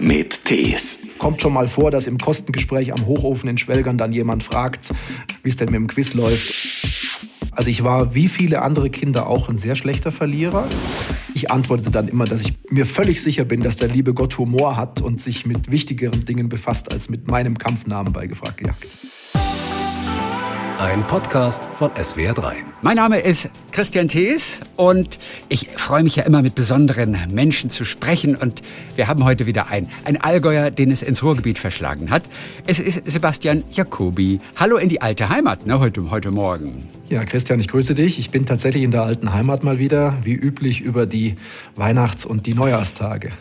mit Tees. Kommt schon mal vor, dass im Kostengespräch am Hochofen in Schwelgern dann jemand fragt, wie es denn mit dem Quiz läuft. Also ich war wie viele andere Kinder auch ein sehr schlechter Verlierer. Ich antwortete dann immer, dass ich mir völlig sicher bin, dass der liebe Gott Humor hat und sich mit wichtigeren Dingen befasst als mit meinem Kampfnamen bei Gefragt gejagt. Ein Podcast von SWR3. Mein Name ist Christian Thees und ich freue mich ja immer mit besonderen Menschen zu sprechen und wir haben heute wieder einen, ein Allgäuer, den es ins Ruhrgebiet verschlagen hat. Es ist Sebastian Jacobi. Hallo in die alte Heimat, ne, heute, heute Morgen. Ja, Christian, ich grüße dich. Ich bin tatsächlich in der alten Heimat mal wieder, wie üblich über die Weihnachts- und die Neujahrstage.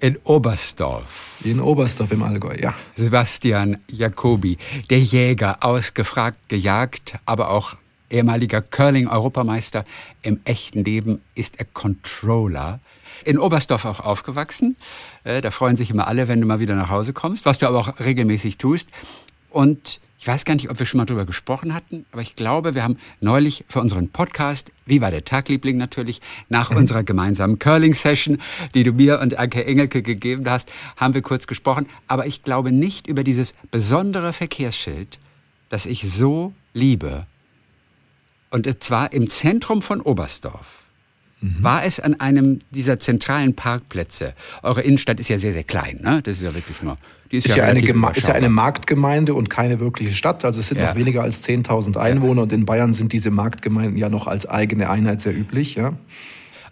In Oberstdorf. In Oberstdorf im Allgäu, ja. Sebastian Jacobi, der Jäger, ausgefragt, gejagt, aber auch ehemaliger Curling-Europameister. Im echten Leben ist er Controller. In Oberstdorf auch aufgewachsen. Äh, da freuen sich immer alle, wenn du mal wieder nach Hause kommst, was du aber auch regelmäßig tust. Und ich weiß gar nicht, ob wir schon mal drüber gesprochen hatten, aber ich glaube, wir haben neulich für unseren Podcast, wie war der Tagliebling natürlich, nach mhm. unserer gemeinsamen Curling-Session, die du mir und Anke Engelke gegeben hast, haben wir kurz gesprochen. Aber ich glaube nicht über dieses besondere Verkehrsschild, das ich so liebe. Und zwar im Zentrum von Oberstdorf mhm. war es an einem dieser zentralen Parkplätze. Eure Innenstadt ist ja sehr, sehr klein, ne? Das ist ja wirklich nur. Ist, ist, ja, eine ist ja eine Marktgemeinde und keine wirkliche Stadt. Also es sind ja. noch weniger als 10.000 Einwohner ja. und in Bayern sind diese Marktgemeinden ja noch als eigene Einheit sehr üblich. Ja.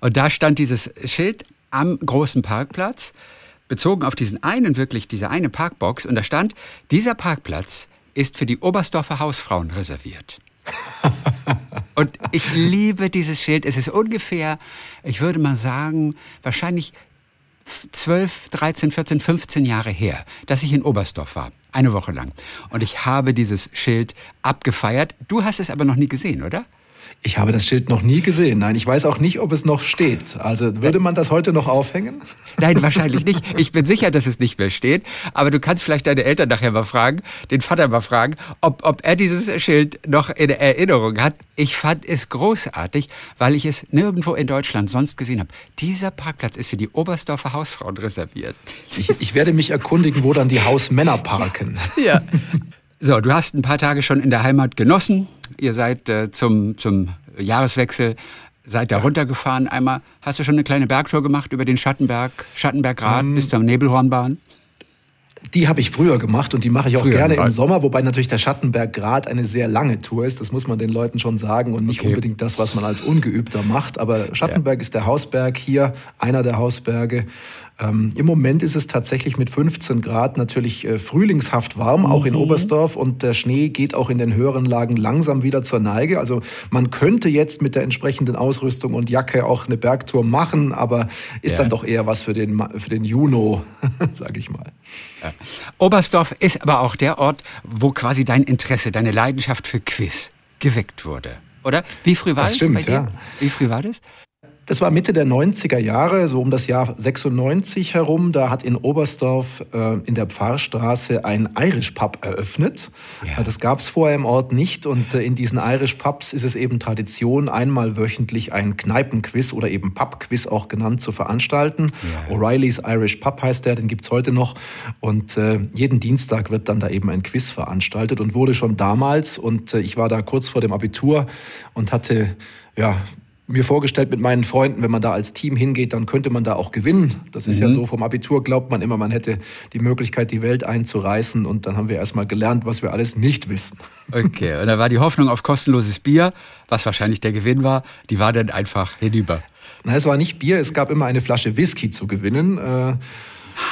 Und da stand dieses Schild am großen Parkplatz, bezogen auf diesen einen, wirklich diese eine Parkbox. Und da stand, dieser Parkplatz ist für die Oberstdorfer Hausfrauen reserviert. Und ich liebe dieses Schild. Es ist ungefähr, ich würde mal sagen, wahrscheinlich 12, 13, 14, 15 Jahre her, dass ich in Oberstdorf war. Eine Woche lang. Und ich habe dieses Schild abgefeiert. Du hast es aber noch nie gesehen, oder? Ich habe das Schild noch nie gesehen. Nein, ich weiß auch nicht, ob es noch steht. Also würde man das heute noch aufhängen? Nein, wahrscheinlich nicht. Ich bin sicher, dass es nicht mehr steht. Aber du kannst vielleicht deine Eltern nachher mal fragen, den Vater mal fragen, ob, ob er dieses Schild noch in Erinnerung hat. Ich fand es großartig, weil ich es nirgendwo in Deutschland sonst gesehen habe. Dieser Parkplatz ist für die Oberstdorfer Hausfrauen reserviert. Ich, ich werde mich erkundigen, wo dann die Hausmänner parken. ja. So, du hast ein paar Tage schon in der Heimat genossen. Ihr seid äh, zum, zum Jahreswechsel seid da runtergefahren einmal. Hast du schon eine kleine Bergtour gemacht über den Schattenberg, Schattenbergrad ähm, bis zur Nebelhornbahn? Die habe ich früher gemacht und die mache ich auch früher gerne im Sommer, wobei natürlich der Schattenberg eine sehr lange Tour ist. Das muss man den Leuten schon sagen und nicht okay. unbedingt das, was man als Ungeübter macht. Aber Schattenberg ja. ist der Hausberg hier, einer der Hausberge. Ähm, Im Moment ist es tatsächlich mit 15 Grad natürlich äh, frühlingshaft warm, auch in mhm. Oberstdorf. Und der Schnee geht auch in den höheren Lagen langsam wieder zur Neige. Also man könnte jetzt mit der entsprechenden Ausrüstung und Jacke auch eine Bergtour machen, aber ist ja. dann doch eher was für den, für den Juno, sage ich mal. Ja. Oberstdorf ist aber auch der Ort, wo quasi dein Interesse, deine Leidenschaft für Quiz geweckt wurde. Oder? Wie früh war das? Stimmt, bei dir? Ja. Wie früh war das? Das war Mitte der 90er Jahre, so um das Jahr 96 herum. Da hat in Oberstdorf äh, in der Pfarrstraße ein Irish Pub eröffnet. Ja. Das gab es vorher im Ort nicht. Und äh, in diesen Irish Pubs ist es eben Tradition, einmal wöchentlich ein Kneipenquiz oder eben Pubquiz auch genannt zu veranstalten. Ja. O'Reillys Irish Pub heißt der, den gibt es heute noch. Und äh, jeden Dienstag wird dann da eben ein Quiz veranstaltet und wurde schon damals. Und äh, ich war da kurz vor dem Abitur und hatte ja, mir vorgestellt mit meinen Freunden, wenn man da als Team hingeht, dann könnte man da auch gewinnen. Das ist mhm. ja so, vom Abitur glaubt man immer, man hätte die Möglichkeit, die Welt einzureißen. Und dann haben wir erstmal gelernt, was wir alles nicht wissen. Okay, und da war die Hoffnung auf kostenloses Bier, was wahrscheinlich der Gewinn war, die war dann einfach hinüber. Na, es war nicht Bier, es gab immer eine Flasche Whisky zu gewinnen. Äh,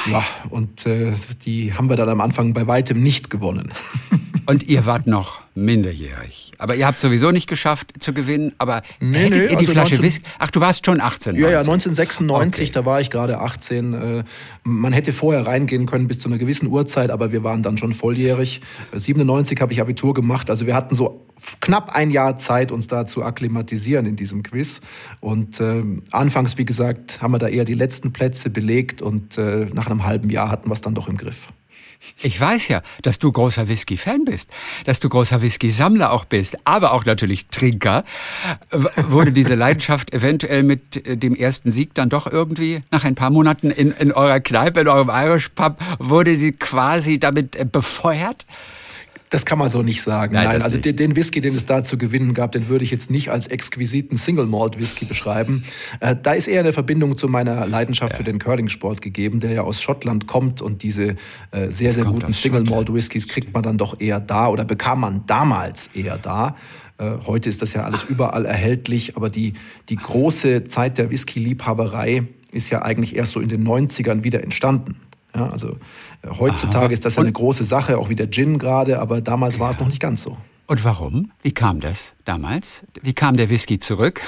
ja, und äh, die haben wir dann am Anfang bei weitem nicht gewonnen. Und ihr wart noch minderjährig. Aber ihr habt sowieso nicht geschafft zu gewinnen. Aber nee, hättet nee, ihr die also Flasche 19, Whisky? Ach, du warst schon 18. Ja, ja, 1996, okay. da war ich gerade 18. Äh, man hätte vorher reingehen können bis zu einer gewissen Uhrzeit, aber wir waren dann schon volljährig. 97 habe ich Abitur gemacht. Also wir hatten so knapp ein Jahr Zeit, uns da zu akklimatisieren in diesem Quiz. Und äh, anfangs, wie gesagt, haben wir da eher die letzten Plätze belegt und äh, nach einem halben Jahr hatten wir es dann doch im Griff. Ich weiß ja, dass du großer Whisky-Fan bist, dass du großer Whisky-Sammler auch bist, aber auch natürlich Trinker. Wurde diese Leidenschaft eventuell mit äh, dem ersten Sieg dann doch irgendwie nach ein paar Monaten in, in eurer Kneipe, in eurem Irish Pub, wurde sie quasi damit äh, befeuert? Das kann man so nicht sagen. Nein, Nein also nicht. Den, Whisky, den es da zu gewinnen gab, den würde ich jetzt nicht als exquisiten Single Malt Whisky beschreiben. Äh, da ist eher eine Verbindung zu meiner Leidenschaft ja. für den Curling-Sport gegeben, der ja aus Schottland kommt und diese äh, sehr, sehr guten Single Malt Whiskys kriegt man dann doch eher da oder bekam man damals eher da. Äh, heute ist das ja alles überall erhältlich, aber die, die große Zeit der Whisky-Liebhaberei ist ja eigentlich erst so in den 90ern wieder entstanden. Ja, also heutzutage Aha. ist das ja eine große Sache, auch wie der Gin gerade, aber damals war es noch nicht ganz so. Und warum? Wie kam das damals? Wie kam der Whisky zurück?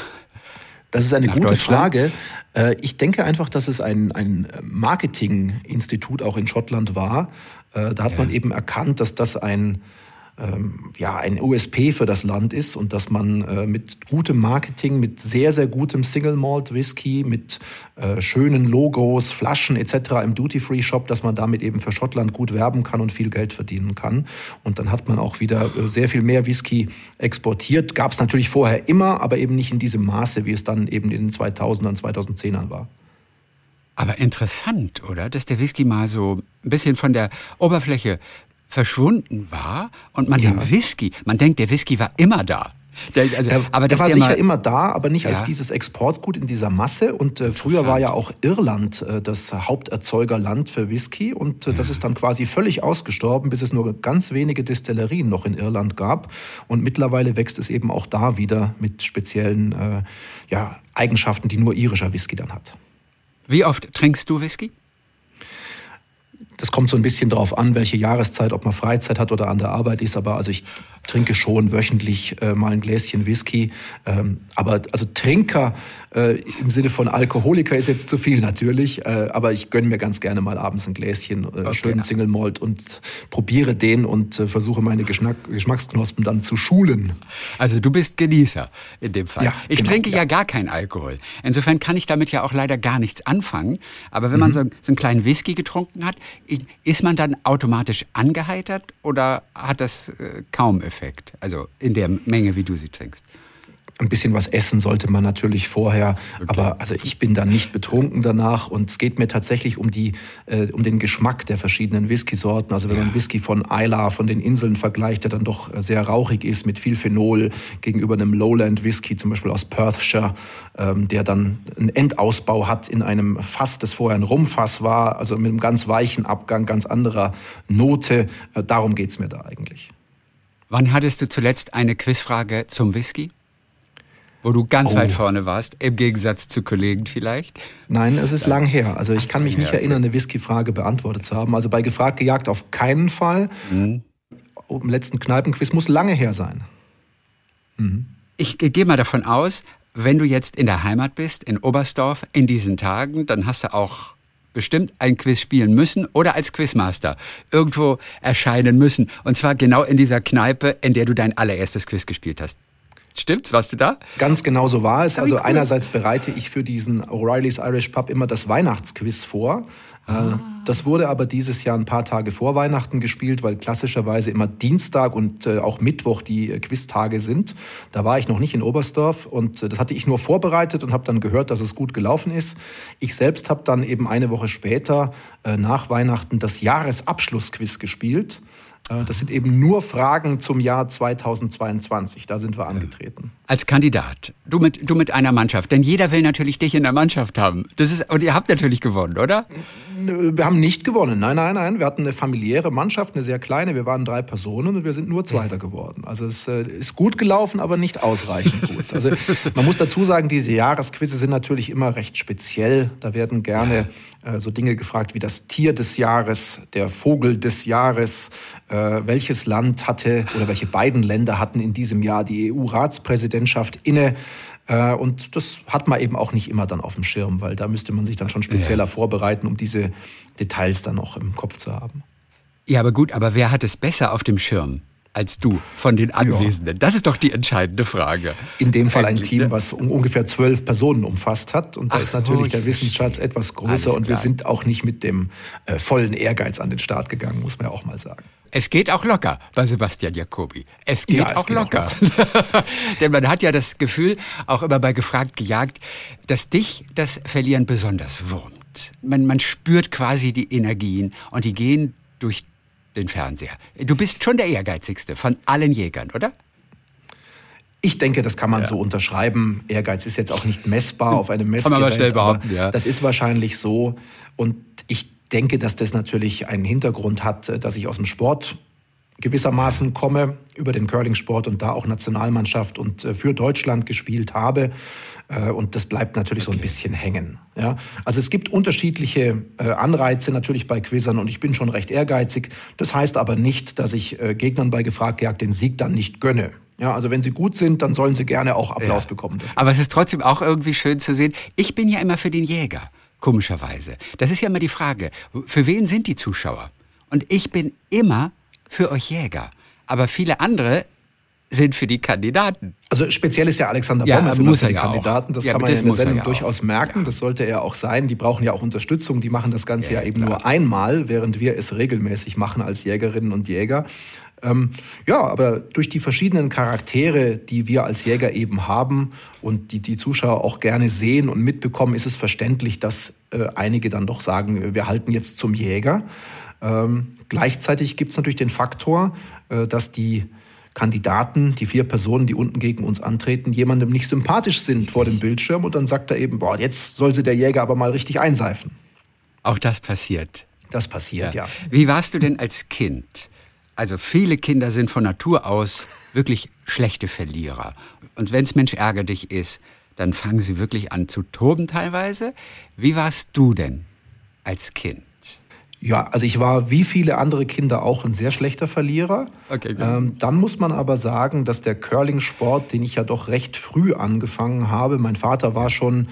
Das ist eine gute Frage. Äh, ich denke einfach, dass es ein, ein Marketinginstitut auch in Schottland war. Äh, da hat ja. man eben erkannt, dass das ein ja, ein USP für das Land ist und dass man äh, mit gutem Marketing, mit sehr, sehr gutem Single Malt Whisky, mit äh, schönen Logos, Flaschen etc. im Duty-Free-Shop, dass man damit eben für Schottland gut werben kann und viel Geld verdienen kann. Und dann hat man auch wieder äh, sehr viel mehr Whisky exportiert. Gab es natürlich vorher immer, aber eben nicht in diesem Maße, wie es dann eben in den 2000ern, 2010ern war. Aber interessant, oder? Dass der Whisky mal so ein bisschen von der Oberfläche verschwunden war und man ja. den Whisky, man denkt, der Whisky war immer da. Der, also, der, aber der war der sicher immer da, aber nicht ja. als dieses Exportgut in dieser Masse. Und äh, früher war ja auch Irland äh, das Haupterzeugerland für Whisky. Und äh, ja. das ist dann quasi völlig ausgestorben, bis es nur ganz wenige Destillerien noch in Irland gab. Und mittlerweile wächst es eben auch da wieder mit speziellen äh, ja, Eigenschaften, die nur irischer Whisky dann hat. Wie oft trinkst du Whisky? Das kommt so ein bisschen darauf an, welche Jahreszeit, ob man Freizeit hat oder an der Arbeit ist. Aber also ich trinke schon wöchentlich äh, mal ein Gläschen Whisky. Ähm, aber also Trinker äh, im Sinne von Alkoholiker ist jetzt zu viel natürlich. Äh, aber ich gönne mir ganz gerne mal abends ein Gläschen äh, okay. schönen Single Malt und probiere den und äh, versuche meine Geschmack Geschmacksknospen dann zu schulen. Also du bist Genießer in dem Fall. Ja, ich genau, trinke ja. ja. gar keinen Alkohol. Insofern kann ich damit ja auch leider gar nichts anfangen. Aber wenn mhm. man so, so einen kleinen Whisky getrunken hat, ist man dann automatisch angeheitert oder hat das äh, kaum Effekt? Effekt. Also in der Menge, wie du sie trinkst. Ein bisschen was essen sollte man natürlich vorher, okay. aber also ich bin dann nicht betrunken danach und es geht mir tatsächlich um die äh, um den Geschmack der verschiedenen Whisky-Sorten. Also wenn man Whisky von Isla, von den Inseln vergleicht, der dann doch sehr rauchig ist mit viel Phenol gegenüber einem Lowland Whisky, zum Beispiel aus Perthshire, ähm, der dann einen Endausbau hat in einem Fass, das vorher ein Rumfass war, also mit einem ganz weichen Abgang, ganz anderer Note. Äh, darum geht's mir da eigentlich. Wann hattest du zuletzt eine Quizfrage zum Whisky? Wo du ganz oh. weit vorne warst, im Gegensatz zu Kollegen vielleicht? Nein, es ist lang her. Also ich kann mich nicht erinnern, eine Whisky-Frage beantwortet zu haben. Also bei Gefragt gejagt auf keinen Fall. Mhm. Im letzten Kneipenquiz muss lange her sein. Mhm. Ich gehe mal davon aus, wenn du jetzt in der Heimat bist, in Oberstdorf, in diesen Tagen, dann hast du auch bestimmt ein Quiz spielen müssen oder als Quizmaster irgendwo erscheinen müssen. Und zwar genau in dieser Kneipe, in der du dein allererstes Quiz gespielt hast. Stimmt's? Warst du da? Ganz genau so war es. Also cool. einerseits bereite ich für diesen O'Reilly's Irish Pub immer das Weihnachtsquiz vor. Ah. Das wurde aber dieses Jahr ein paar Tage vor Weihnachten gespielt, weil klassischerweise immer Dienstag und äh, auch Mittwoch die äh, Quiztage sind. Da war ich noch nicht in Oberstdorf und äh, das hatte ich nur vorbereitet und habe dann gehört, dass es gut gelaufen ist. Ich selbst habe dann eben eine Woche später nach Weihnachten das Jahresabschlussquiz gespielt. Äh, das sind eben nur Fragen zum Jahr 2022. Da sind wir angetreten. Als Kandidat, du mit, du mit einer Mannschaft. Denn jeder will natürlich dich in der Mannschaft haben. Das ist, und ihr habt natürlich gewonnen, oder? Wir haben nicht gewonnen. Nein, nein, nein. Wir hatten eine familiäre Mannschaft, eine sehr kleine. Wir waren drei Personen und wir sind nur Zweiter geworden. Also es äh, ist gut gelaufen, aber nicht ausreichend gut. Also man muss dazu sagen, diese Jahresquizze sind natürlich immer recht speziell. Da werden gerne äh, so Dinge gefragt wie das Tier des Jahres, der Vogel des Jahres, äh, welches Land hatte oder welche beiden Länder hatten in diesem Jahr die EU-Ratspräsidentschaft inne. Äh, und das hat man eben auch nicht immer dann auf dem Schirm, weil da müsste man sich dann schon spezieller ja. vorbereiten, um diese Details dann auch im Kopf zu haben. Ja, aber gut, aber wer hat es besser auf dem Schirm? Als du von den Anwesenden? Ja. Das ist doch die entscheidende Frage. In dem Fall ein Team, ne? was ungefähr zwölf Personen umfasst hat. Und da Ach ist natürlich so, der Wissensschatz etwas größer. Und wir sind auch nicht mit dem äh, vollen Ehrgeiz an den Start gegangen, muss man ja auch mal sagen. Es geht auch locker bei Sebastian Jacobi. Es geht, ja, es auch, geht locker. auch locker. Denn man hat ja das Gefühl, auch immer bei Gefragt gejagt, dass dich das Verlieren besonders wurmt. Man, man spürt quasi die Energien und die gehen durch den Fernseher. Du bist schon der ehrgeizigste von allen Jägern, oder? Ich denke, das kann man ja. so unterschreiben. Ehrgeiz ist jetzt auch nicht messbar auf einem Messgerät. Kann man mal schnell behaupten, ja. Das ist wahrscheinlich so. Und ich denke, dass das natürlich einen Hintergrund hat, dass ich aus dem Sport gewissermaßen komme, über den Curling-Sport und da auch Nationalmannschaft und äh, für Deutschland gespielt habe. Äh, und das bleibt natürlich okay. so ein bisschen hängen. Ja? Also es gibt unterschiedliche Anreize natürlich bei Quizzern und ich bin schon recht ehrgeizig. Das heißt aber nicht, dass ich Gegnern bei Gefragt den Sieg dann nicht gönne. Ja, also wenn sie gut sind, dann sollen sie gerne auch Applaus ja. bekommen. Dafür. Aber es ist trotzdem auch irgendwie schön zu sehen. Ich bin ja immer für den Jäger komischerweise. Das ist ja immer die Frage, für wen sind die Zuschauer? Und ich bin immer für euch Jäger. Aber viele andere sind für die Kandidaten. Also speziell ist ja Alexander ja, Bommes immer für die ja Kandidaten. Das ja, kann man ja in der Sendung durchaus merken. Das sollte er auch sein. Die brauchen ja auch Unterstützung. Die machen das Ganze ja, eben klar. nur einmal, während wir es regelmäßig machen als Jägerinnen und Jäger. Ähm, ja, aber durch die verschiedenen Charaktere, die wir als Jäger eben haben und die die Zuschauer auch gerne sehen und mitbekommen, ist es verständlich, dass äh, einige dann doch sagen, wir halten jetzt zum Jäger. Ähm, gleichzeitig gibt es natürlich den Faktor, äh, dass die Kandidaten, die vier Personen, die unten gegen uns antreten, jemandem nicht sympathisch sind vor dem Bildschirm und dann sagt er eben, boah, jetzt soll sie der Jäger aber mal richtig einseifen. Auch das passiert. Das passiert, ja. ja. Wie warst du denn als Kind? Also viele Kinder sind von Natur aus wirklich schlechte Verlierer. Und wenn es Mensch ärger dich ist, dann fangen sie wirklich an zu toben teilweise. Wie warst du denn als Kind? Ja, also ich war wie viele andere Kinder auch ein sehr schlechter Verlierer. Okay, ähm, dann muss man aber sagen, dass der Curling-Sport, den ich ja doch recht früh angefangen habe, mein Vater war schon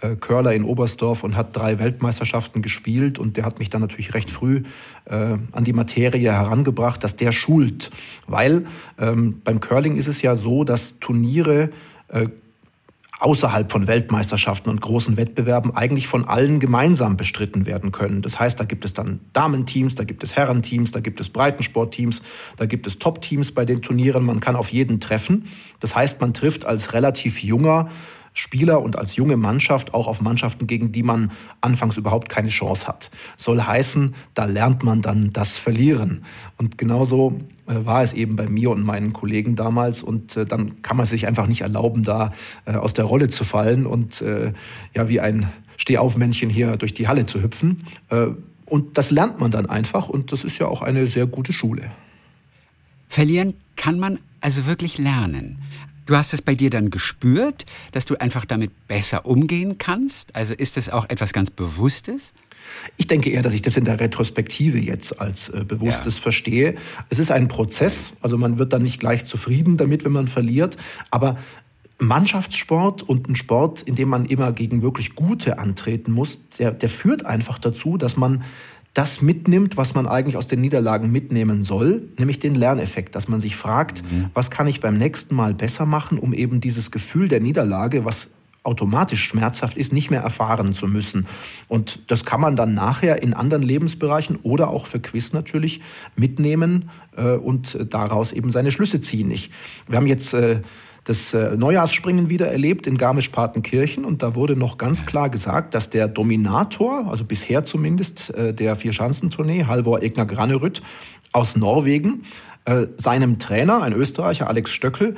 äh, Curler in Oberstdorf und hat drei Weltmeisterschaften gespielt. Und der hat mich dann natürlich recht früh äh, an die Materie herangebracht, dass der schult. Weil ähm, beim Curling ist es ja so, dass Turniere äh, außerhalb von Weltmeisterschaften und großen Wettbewerben eigentlich von allen gemeinsam bestritten werden können. Das heißt, da gibt es dann Damenteams, da gibt es Herrenteams, da gibt es Breitensportteams, da gibt es Top-Teams bei den Turnieren. Man kann auf jeden treffen. Das heißt, man trifft als relativ junger Spieler und als junge Mannschaft auch auf Mannschaften, gegen die man anfangs überhaupt keine Chance hat. Soll heißen, da lernt man dann das Verlieren. Und genauso war es eben bei mir und meinen Kollegen damals. Und äh, dann kann man sich einfach nicht erlauben, da äh, aus der Rolle zu fallen und ja, wie ein Stehaufmännchen hier durch die Halle zu hüpfen. und das lernt man dann einfach und das ist ja auch eine sehr gute Schule. Verlieren kann man also wirklich lernen. Du hast es bei dir dann gespürt, dass du einfach damit besser umgehen kannst? Also ist es auch etwas ganz Bewusstes? Ich denke eher, dass ich das in der Retrospektive jetzt als äh, Bewusstes ja. verstehe. Es ist ein Prozess, also man wird dann nicht gleich zufrieden damit, wenn man verliert, aber Mannschaftssport und ein Sport, in dem man immer gegen wirklich Gute antreten muss, der, der führt einfach dazu, dass man das mitnimmt, was man eigentlich aus den Niederlagen mitnehmen soll, nämlich den Lerneffekt, dass man sich fragt, mhm. was kann ich beim nächsten Mal besser machen, um eben dieses Gefühl der Niederlage, was automatisch schmerzhaft ist, nicht mehr erfahren zu müssen. Und das kann man dann nachher in anderen Lebensbereichen oder auch für Quiz natürlich mitnehmen äh, und daraus eben seine Schlüsse ziehen. Ich, wir haben jetzt äh, das äh, Neujahrsspringen wieder erlebt in Garmisch-Partenkirchen und da wurde noch ganz klar gesagt, dass der Dominator, also bisher zumindest der Vier-Schanzentournee, Halvor Egner Granerütt aus Norwegen, äh, seinem Trainer, ein Österreicher, Alex Stöckel,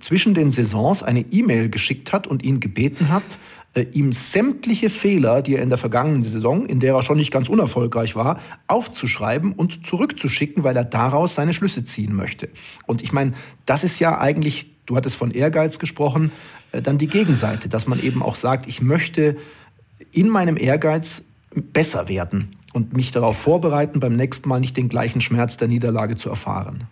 zwischen den Saisons eine E-Mail geschickt hat und ihn gebeten hat, ihm sämtliche Fehler, die er in der vergangenen Saison, in der er schon nicht ganz unerfolgreich war, aufzuschreiben und zurückzuschicken, weil er daraus seine Schlüsse ziehen möchte. Und ich meine, das ist ja eigentlich du hattest von Ehrgeiz gesprochen, äh, dann die Gegenseite, dass man eben auch sagt, ich möchte in meinem Ehrgeiz besser werden und mich darauf vorbereiten, beim nächsten Mal nicht den gleichen Schmerz der Niederlage zu erfahren.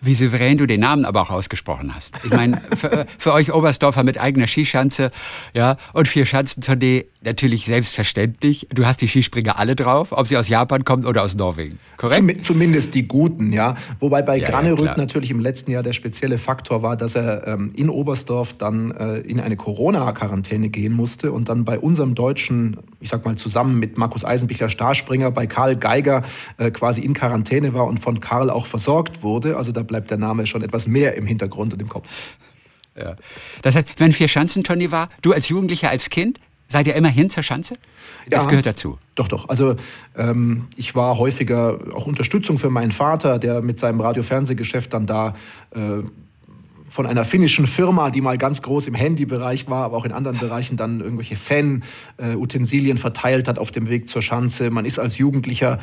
Wie souverän du den Namen aber auch ausgesprochen hast. Ich meine, für, für, euch Oberstdorfer mit eigener Skischanze, ja, und vier Schanzentournee natürlich selbstverständlich. Du hast die Skispringer alle drauf, ob sie aus Japan kommen oder aus Norwegen. Korrekt? Zum, zumindest die guten, ja. Wobei bei ja, Granerüt ja, natürlich im letzten Jahr der spezielle Faktor war, dass er ähm, in Oberstdorf dann äh, in eine Corona-Quarantäne gehen musste und dann bei unserem deutschen, ich sag mal zusammen mit Markus Eisenbichler Starspringer bei Karl Geiger äh, quasi in Quarantäne war und von Karl auch versorgt wurde. Also da bleibt der Name schon etwas mehr im Hintergrund und im Kopf. Ja. Das heißt, wenn vier Schanzentournee war, du als Jugendlicher, als Kind, seid ihr immerhin zur Schanze? Das ja, gehört dazu. Doch, doch. Also ähm, ich war häufiger auch Unterstützung für meinen Vater, der mit seinem Radio-Fernsehgeschäft dann da äh, von einer finnischen Firma, die mal ganz groß im Handybereich war, aber auch in anderen Bereichen dann irgendwelche Fan-Utensilien verteilt hat auf dem Weg zur Schanze. Man ist als Jugendlicher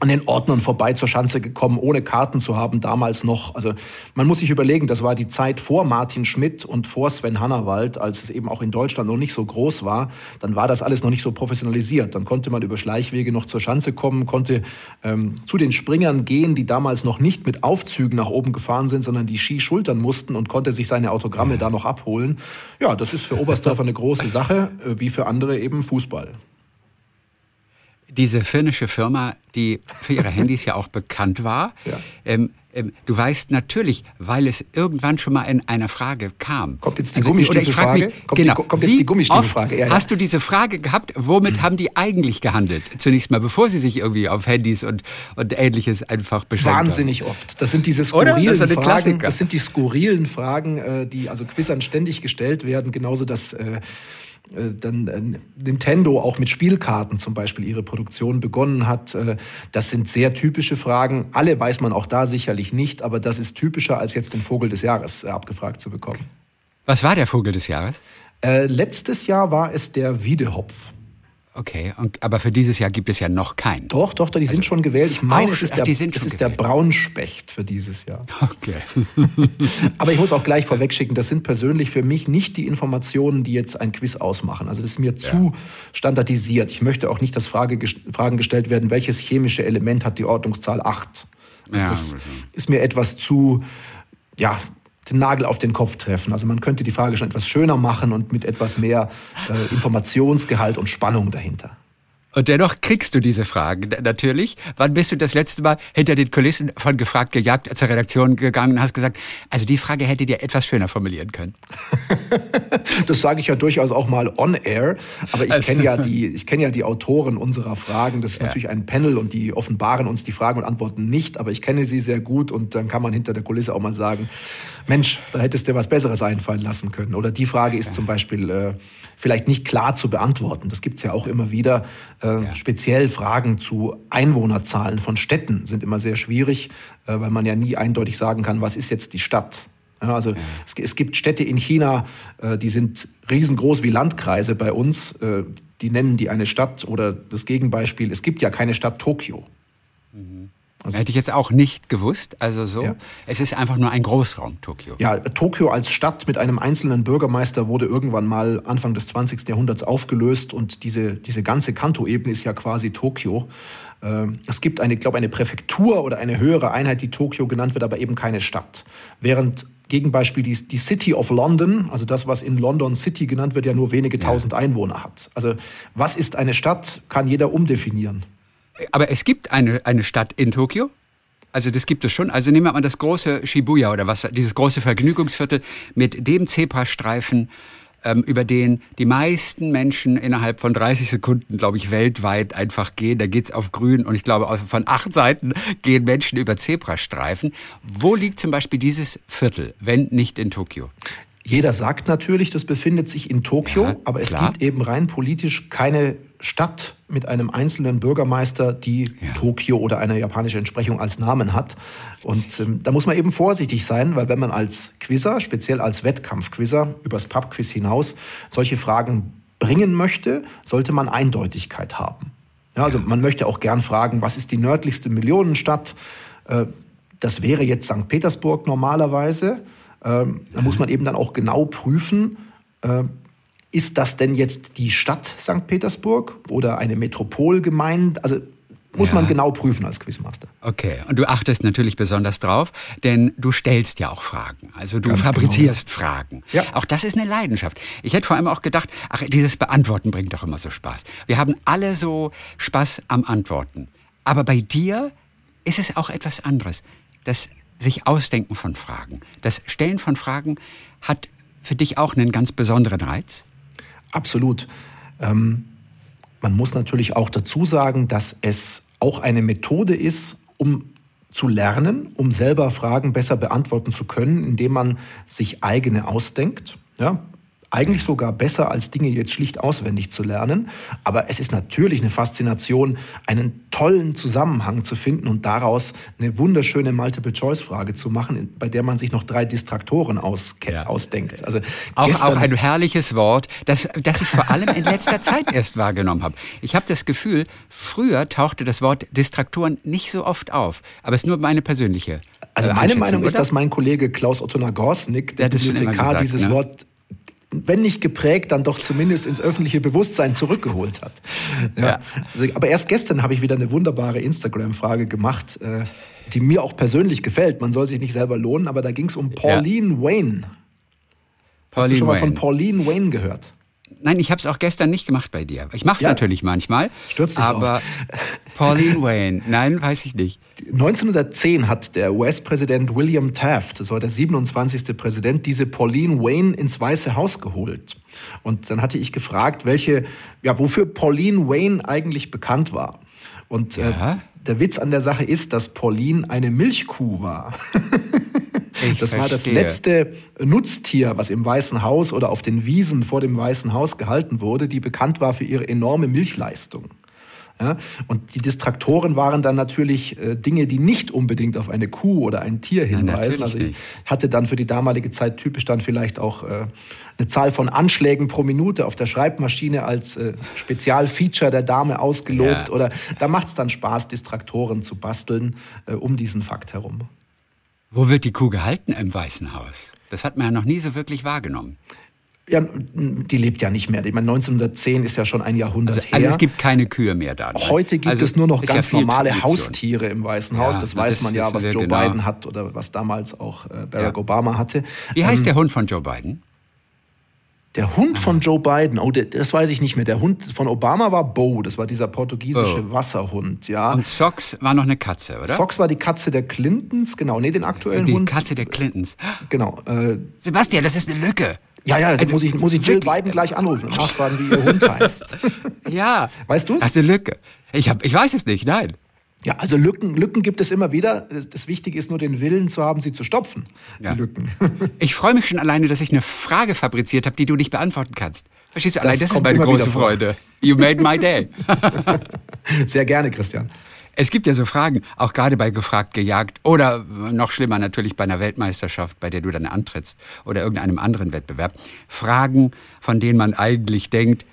an den Ordnern vorbei zur Schanze gekommen, ohne Karten zu haben, damals noch. Also man muss sich überlegen, das war die Zeit vor Martin Schmidt und vor Sven Hannawald, als es eben auch in Deutschland noch nicht so groß war. Dann war das alles noch nicht so professionalisiert. Dann konnte man über Schleichwege noch zur Schanze kommen, konnte ähm, zu den Springern gehen, die damals noch nicht mit Aufzügen nach oben gefahren sind, sondern die Ski schultern mussten und konnte sich seine Autogramme da noch abholen. Ja, das ist für Oberstdorfer eine große Sache, äh, wie für andere eben Fußball. Diese finnische Firma, die für ihre Handys ja auch bekannt war, ja. ähm, ähm, du weißt natürlich, weil es irgendwann schon mal in einer Frage kam. Kommt jetzt die also, Gummistiefelfrage? Kommt, genau, die, kommt jetzt die Gummistiefelfrage? Ja, ja. Hast du diese Frage gehabt? Womit mhm. haben die eigentlich gehandelt? Zunächst mal, bevor sie sich irgendwie auf Handys und, und Ähnliches einfach beschränkt Wahnsinnig haben. oft. Das sind diese skurrilen das Fragen. Klassiker. Das sind die skurrilen Fragen, äh, die also Quizern ständig gestellt werden. Genauso das äh, dann äh, Nintendo auch mit Spielkarten zum Beispiel ihre Produktion begonnen hat. Äh, das sind sehr typische Fragen. Alle weiß man auch da sicherlich nicht, aber das ist typischer, als jetzt den Vogel des Jahres abgefragt zu bekommen. Was war der Vogel des Jahres? Äh, letztes Jahr war es der Wiedehopf. Okay, und, aber für dieses Jahr gibt es ja noch keinen. Doch, doch, die also, sind schon gewählt. Ich meine, es ist, der, es ist der Braunspecht für dieses Jahr. Okay. aber ich muss auch gleich vorwegschicken, das sind persönlich für mich nicht die Informationen, die jetzt ein Quiz ausmachen. Also das ist mir ja. zu standardisiert. Ich möchte auch nicht, dass Frage, Fragen gestellt werden, welches chemische Element hat die Ordnungszahl 8. Also ja, das ist mir etwas zu, ja, den Nagel auf den Kopf treffen. Also man könnte die Frage schon etwas schöner machen und mit etwas mehr äh, Informationsgehalt und Spannung dahinter. Und dennoch kriegst du diese Fragen natürlich. Wann bist du das letzte Mal hinter den Kulissen von gefragt gejagt zur Redaktion gegangen und hast gesagt, also die Frage hätte dir etwas schöner formulieren können? das sage ich ja durchaus auch mal on air, aber ich also, kenne ja die ich kenne ja die Autoren unserer Fragen. Das ist ja. natürlich ein Panel und die offenbaren uns die Fragen und Antworten nicht, aber ich kenne sie sehr gut und dann kann man hinter der Kulisse auch mal sagen, Mensch, da hättest du dir was Besseres einfallen lassen können. Oder die Frage ist ja. zum Beispiel äh, vielleicht nicht klar zu beantworten. Das gibt es ja auch immer wieder. Äh, ja. Speziell Fragen zu Einwohnerzahlen von Städten sind immer sehr schwierig, äh, weil man ja nie eindeutig sagen kann, was ist jetzt die Stadt. Ja, also ja. es, es, gibt Städte in China, äh, die sind riesengroß wie Landkreise bei uns. Äh, die nennen die eine Stadt oder das Gegenbeispiel, es gibt ja keine Stadt Tokio. Mhm. Also Hätte ich jetzt auch nicht gewusst. Also so, ja. es ist einfach nur ein Großraum, Tokio. Ja, Tokio als Stadt mit einem einzelnen Bürgermeister wurde irgendwann mal Anfang des 20. Jahrhunderts aufgelöst und diese, diese ganze Kanto-Ebene ist ja quasi Tokio. Ähm, es gibt eine, glaube eine Präfektur oder eine höhere Einheit, die Tokio genannt wird, aber eben keine Stadt. Während Gegenbeispiel die, die City of London, also das, was in London City genannt wird, ja nur wenige tausend Einwohner hat. Also was ist eine Stadt, kann jeder umdefinieren. Aber es gibt eine, eine Stadt in Tokio? Also das gibt es schon. Also nehmen wir mal das große Shibuya oder was, dieses große Vergnügungsviertel mit dem Zebrastreifen, ähm, über den die meisten Menschen innerhalb von 30 Sekunden, glaube ich, weltweit einfach gehen. Da geht es auf grün und ich glaube, von acht Seiten gehen Menschen über Zebrastreifen. Wo liegt zum Beispiel dieses Viertel, wenn nicht in Tokio? Jeder sagt natürlich, das befindet sich in Tokio, ja, aber es klar. gibt eben rein politisch keine Stadt mit einem einzelnen Bürgermeister, die ja. Tokio oder eine japanische Entsprechung als Namen hat. Und ähm, da muss man eben vorsichtig sein, weil wenn man als Quizzer, speziell als Wettkampfquizzer, übers Pubquiz hinaus solche Fragen bringen möchte, sollte man Eindeutigkeit haben. Ja, also man möchte auch gern fragen, was ist die nördlichste Millionenstadt? Äh, das wäre jetzt St. Petersburg normalerweise. Ähm, da muss man eben dann auch genau prüfen, äh, ist das denn jetzt die Stadt St. Petersburg oder eine Metropolgemeinde? Also muss ja. man genau prüfen als Quizmaster. Okay, und du achtest natürlich besonders drauf, denn du stellst ja auch Fragen. Also du Ganz fabrizierst genau. Fragen. Ja. Auch das ist eine Leidenschaft. Ich hätte vor allem auch gedacht, ach, dieses Beantworten bringt doch immer so Spaß. Wir haben alle so Spaß am Antworten. Aber bei dir ist es auch etwas anderes. Das sich Ausdenken von Fragen, das Stellen von Fragen hat für dich auch einen ganz besonderen Reiz? Absolut. Ähm, man muss natürlich auch dazu sagen, dass es auch eine Methode ist, um zu lernen, um selber Fragen besser beantworten zu können, indem man sich eigene ausdenkt. Ja, eigentlich sogar besser, als Dinge jetzt schlicht auswendig zu lernen. Aber es ist natürlich eine Faszination, einen tollen Zusammenhang zu finden und daraus eine wunderschöne Multiple-Choice-Frage zu machen, bei der man sich noch drei Distraktoren aus, ja. ausdenkt. Also auch, auch ein herrliches Wort, das, das ich vor allem in letzter Zeit erst wahrgenommen habe. Ich habe das Gefühl, früher tauchte das Wort Distraktoren nicht so oft auf. Aber es ist nur meine persönliche. Also meine Meinung ist, dass mein Kollege Klaus Otto Nagorsnik, der Bibliothekar, dieses ne? Wort wenn nicht geprägt, dann doch zumindest ins öffentliche Bewusstsein zurückgeholt hat. Ja. ja. Also, aber erst gestern habe ich wieder eine wunderbare Instagram-Frage gemacht, äh, die mir auch persönlich gefällt. Man soll sich nicht selber lohnen, aber da ging es um Pauline ja. Wayne. Pauline Hast du schon mal Wayne. von Pauline Wayne gehört? Nein, ich habe es auch gestern nicht gemacht bei dir. Ich mache es ja. natürlich manchmal. Stürzt dich aber drauf. Pauline Wayne, nein, weiß ich nicht. 1910 hat der US-Präsident William Taft, das war der 27. Präsident, diese Pauline Wayne ins Weiße Haus geholt. Und dann hatte ich gefragt, welche, ja, wofür Pauline Wayne eigentlich bekannt war. Und äh, ja. äh, der Witz an der Sache ist, dass Pauline eine Milchkuh war. Ich das verstehe. war das letzte Nutztier, was im Weißen Haus oder auf den Wiesen vor dem Weißen Haus gehalten wurde, die bekannt war für ihre enorme Milchleistung. Ja, und die Distraktoren waren dann natürlich äh, Dinge, die nicht unbedingt auf eine Kuh oder ein Tier hinweisen. Ja, also ich hatte dann für die damalige Zeit typisch dann vielleicht auch äh, eine Zahl von Anschlägen pro Minute auf der Schreibmaschine als äh, Spezialfeature der Dame ausgelobt. Ja. Oder da macht es dann Spaß, Distraktoren zu basteln äh, um diesen Fakt herum. Wo wird die Kuh gehalten im Weißen Haus? Das hat man ja noch nie so wirklich wahrgenommen. Ja, die lebt ja nicht mehr. Ich meine, 1910 ist ja schon ein Jahrhundert also, her. Also es gibt keine Kühe mehr da. Ne? Heute gibt also es nur noch ganz ja normale Tradition. Haustiere im Weißen Haus. Ja, das weiß das man ja, was Joe genau. Biden hat oder was damals auch äh, Barack ja. Obama hatte. Wie heißt ähm, der Hund von Joe Biden? Der Hund von Joe Biden, oh, das weiß ich nicht mehr. Der Hund von Obama war Bo, das war dieser portugiesische Bo. Wasserhund, ja. Und Sox war noch eine Katze, oder? Sox war die Katze der Clintons, genau. Nee, den aktuellen die Hund. Die Katze der Clintons. Genau. Äh, Sebastian, das ist eine Lücke. Ja, ja, also, muss ich, muss ich Jill Biden gleich anrufen und nachfragen, wie ihr Hund heißt. ja. Weißt du es? Das ist eine Lücke. Ich, hab, ich weiß es nicht, nein. Ja, also Lücken, Lücken gibt es immer wieder. Das Wichtige ist nur den Willen zu haben, sie zu stopfen. Ja. Die Lücken. Ich freue mich schon alleine, dass ich eine Frage fabriziert habe, die du nicht beantworten kannst. Verstehst du? Das allein das ist meine große Freude. You made my day. Sehr gerne, Christian. Es gibt ja so Fragen, auch gerade bei Gefragt gejagt oder noch schlimmer natürlich bei einer Weltmeisterschaft, bei der du dann antrittst oder irgendeinem anderen Wettbewerb. Fragen, von denen man eigentlich denkt,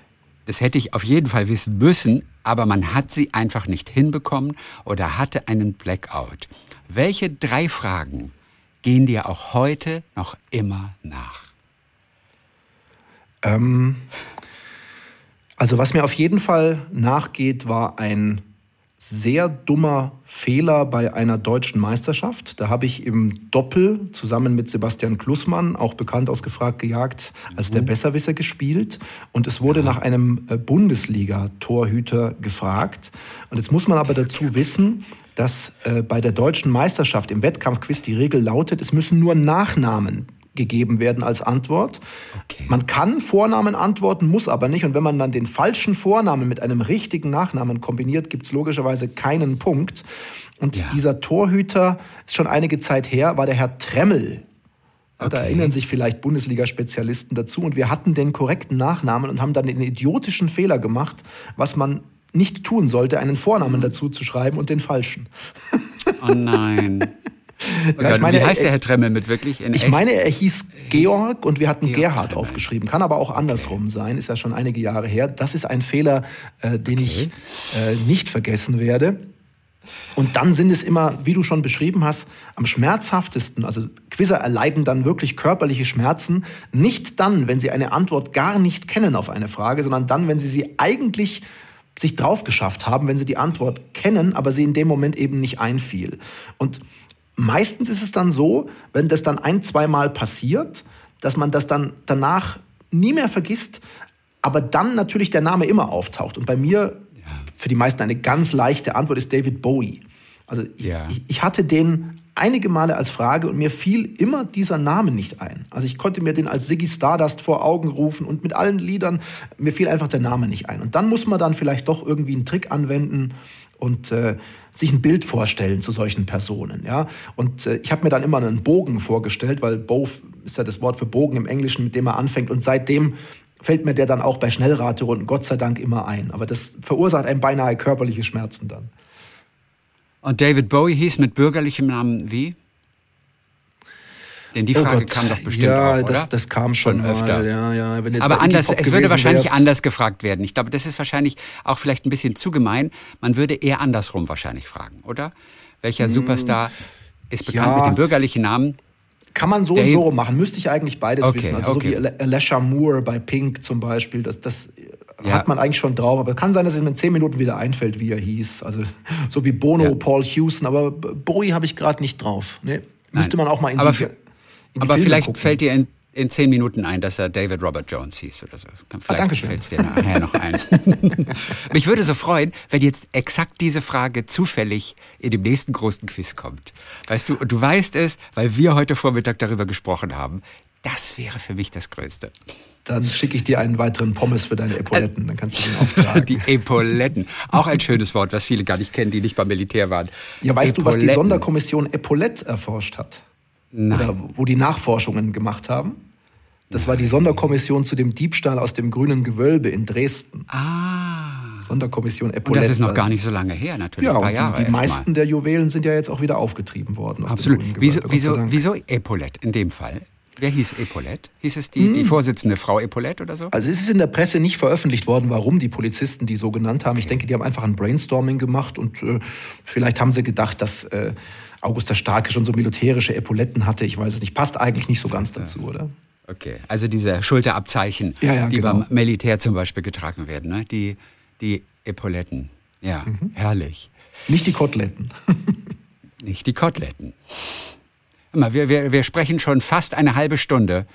das hätte ich auf jeden Fall wissen müssen, aber man hat sie einfach nicht hinbekommen oder hatte einen Blackout. Welche drei Fragen gehen dir auch heute noch immer nach? Ähm, also was mir auf jeden Fall nachgeht, war ein sehr dummer Fehler bei einer deutschen Meisterschaft. Da habe ich im Doppel zusammen mit Sebastian Klussmann, auch bekannt aus Gefragt gejagt, als der mhm. Besserwisser gespielt. Und es wurde nach einem äh, Bundesliga-Torhüter gefragt. Und jetzt muss man aber dazu wissen, dass äh, bei der deutschen Meisterschaft im Wettkampfquiz die Regel lautet, es müssen nur Nachnamen gegeben werden als Antwort. Okay. Man kann Vornamen antworten, muss aber nicht. Und wenn man dann den falschen Vornamen mit einem richtigen Nachnamen kombiniert, gibt es logischerweise keinen Punkt. Und ja. dieser Torhüter ist schon einige Zeit her, war der Herr Tremmel. Okay. Da erinnern sich vielleicht Bundesliga-Spezialisten dazu. Und wir hatten den korrekten Nachnamen und haben dann den idiotischen Fehler gemacht, was man nicht tun sollte, einen Vornamen dazu zu schreiben und den falschen. Oh nein. Ja, ich meine, Wie heißt der Herr Tremmel mit wirklich? ich echt? meine, er hieß Georg und wir hatten Georg Gerhard Tremmel. aufgeschrieben. Kann aber auch andersrum okay. sein, ist ja schon einige Jahre her. Das ist ein Fehler, äh, den okay. ich äh, nicht vergessen werde. Und dann sind es immer, wie du schon beschrieben hast, am schmerzhaftesten. Also Quizzer erleiden dann wirklich körperliche Schmerzen. Nicht dann, wenn sie eine Antwort gar nicht kennen auf eine Frage, sondern dann, wenn sie sie eigentlich sich drauf geschafft haben, wenn sie die Antwort kennen, aber sie in dem Moment eben nicht einfiel. Und meistens ist es dann so, wenn das dann ein, zweimal passiert, dass man das dann danach nie mehr vergisst, aber dann natürlich der Name immer auftaucht. Und bei mir, für die meisten eine ganz leichte Antwort ist David Bowie. Also ich, ja. ich, ich hatte den einige Male als Frage und mir fiel immer dieser Name nicht ein. Also ich konnte mir den als Ziggy Stardust vor Augen rufen und mit allen Liedern, mir fiel einfach der Name nicht ein. Und dann muss man dann vielleicht doch irgendwie einen Trick anwenden und äh, sich ein Bild vorstellen zu solchen Personen. Ja? Und äh, ich habe mir dann immer einen Bogen vorgestellt, weil Bow ist ja das Wort für Bogen im Englischen, mit dem er anfängt. Und seitdem fällt mir der dann auch bei Schnellraterunden Gott sei Dank immer ein. Aber das verursacht einem beinahe körperliche Schmerzen dann. Und David Bowie hieß mit bürgerlichem Namen wie? Denn die oh Frage oh kam doch bestimmt ja, auch? Das, das kam schon, schon öfter. Mal, ja, ja. Aber anders, es würde wahrscheinlich wärst. anders gefragt werden. Ich glaube, das ist wahrscheinlich auch vielleicht ein bisschen zu gemein. Man würde eher andersrum wahrscheinlich fragen, oder? Welcher hm, Superstar ist bekannt ja. mit dem bürgerlichen Namen? Kann man so Dave. und so machen. Müsste ich eigentlich beides okay, wissen. Also okay. so wie Alessia Moore bei Pink zum Beispiel. Das, das ja. hat man eigentlich schon drauf. Aber kann sein, dass es mir in zehn Minuten wieder einfällt, wie er hieß. Also so wie Bono, ja. Paul Houston. Aber Bowie habe ich gerade nicht drauf. Nee, müsste man auch mal in aber die, in die Aber Filme vielleicht gucken. fällt dir in, in zehn Minuten ein, dass er David Robert Jones hieß oder so. Ah, vielleicht ah, fällt es dir nachher noch ein. Mich würde so freuen, wenn jetzt exakt diese Frage zufällig in dem nächsten großen Quiz kommt. Weißt du, und du weißt es, weil wir heute Vormittag darüber gesprochen haben. Das wäre für mich das Größte. Dann schicke ich dir einen weiteren Pommes für deine Epauletten. Dann kannst du den auftragen. Die Epauletten. Auch ein schönes Wort, was viele gar nicht kennen, die nicht beim Militär waren. Ja, weißt Epauletten. du, was die Sonderkommission Epaulette erforscht hat? Oder wo die Nachforschungen gemacht haben? Das war die Sonderkommission zu dem Diebstahl aus dem grünen Gewölbe in Dresden. Ah. Sonderkommission Epaulette. Und das ist noch gar nicht so lange her, natürlich. Ja, ein paar Jahre die, die meisten mal. der Juwelen sind ja jetzt auch wieder aufgetrieben worden. Absolut. wieso, wieso, wieso Epaulette in dem Fall? Wer hieß Epaulette? Hieß es die, hm. die Vorsitzende Frau Epaulette oder so? Also es ist in der Presse nicht veröffentlicht worden, warum die Polizisten die so genannt haben. Okay. Ich denke, die haben einfach ein Brainstorming gemacht und äh, vielleicht haben sie gedacht, dass äh, Augusta Starke schon so militärische Epauletten hatte. Ich weiß es nicht. Passt eigentlich nicht so ganz dazu, oder? Okay, also diese Schulterabzeichen, ja, ja, die genau. beim Militär zum Beispiel getragen werden, ne? die, die Epauletten. Ja, mhm. herrlich. Nicht die Koteletten. nicht die Koteletten. Wir, wir, wir sprechen schon fast eine halbe Stunde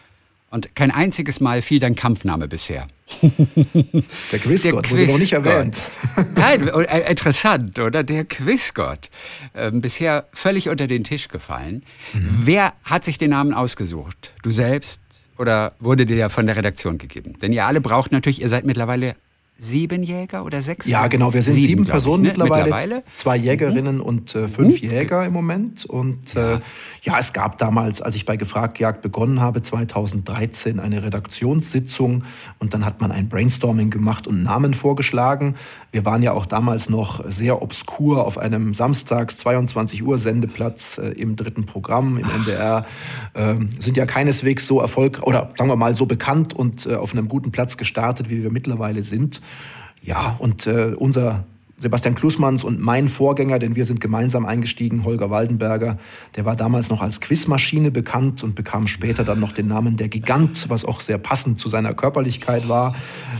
und kein einziges Mal fiel dein Kampfname bisher. Der Quizgott Quiz wurde noch nicht erwähnt. Nein, äh, interessant, oder? Der Quizgott. Ähm, bisher völlig unter den Tisch gefallen. Mhm. Wer hat sich den Namen ausgesucht? Du selbst oder wurde dir ja von der Redaktion gegeben? Denn ihr alle braucht natürlich, ihr seid mittlerweile sieben Jäger oder sechs? Ja, genau. Wir sind sieben, sieben Personen ich, ne? mittlerweile, mittlerweile, Zwei Jägerinnen mhm. und äh, fünf uh, Jäger im Moment. Und ja. Äh, ja, es gab damals, als ich bei Gefragt Jagd begonnen habe, 2013 eine Redaktionssitzung. Und dann hat man ein Brainstorming gemacht und Namen vorgeschlagen. Wir waren ja auch damals noch sehr obskur auf einem Samstags 22 Uhr Sendeplatz äh, im dritten Programm im NDR. Äh, sind ja keineswegs so erfolgreich oder sagen wir mal so bekannt und äh, auf einem guten Platz gestartet, wie wir mittlerweile sind. Ja, und äh, unser Sebastian Klusmanns und mein Vorgänger, denn wir sind gemeinsam eingestiegen, Holger Waldenberger, der war damals noch als Quizmaschine bekannt und bekam später dann noch den Namen der Gigant, was auch sehr passend zu seiner Körperlichkeit war.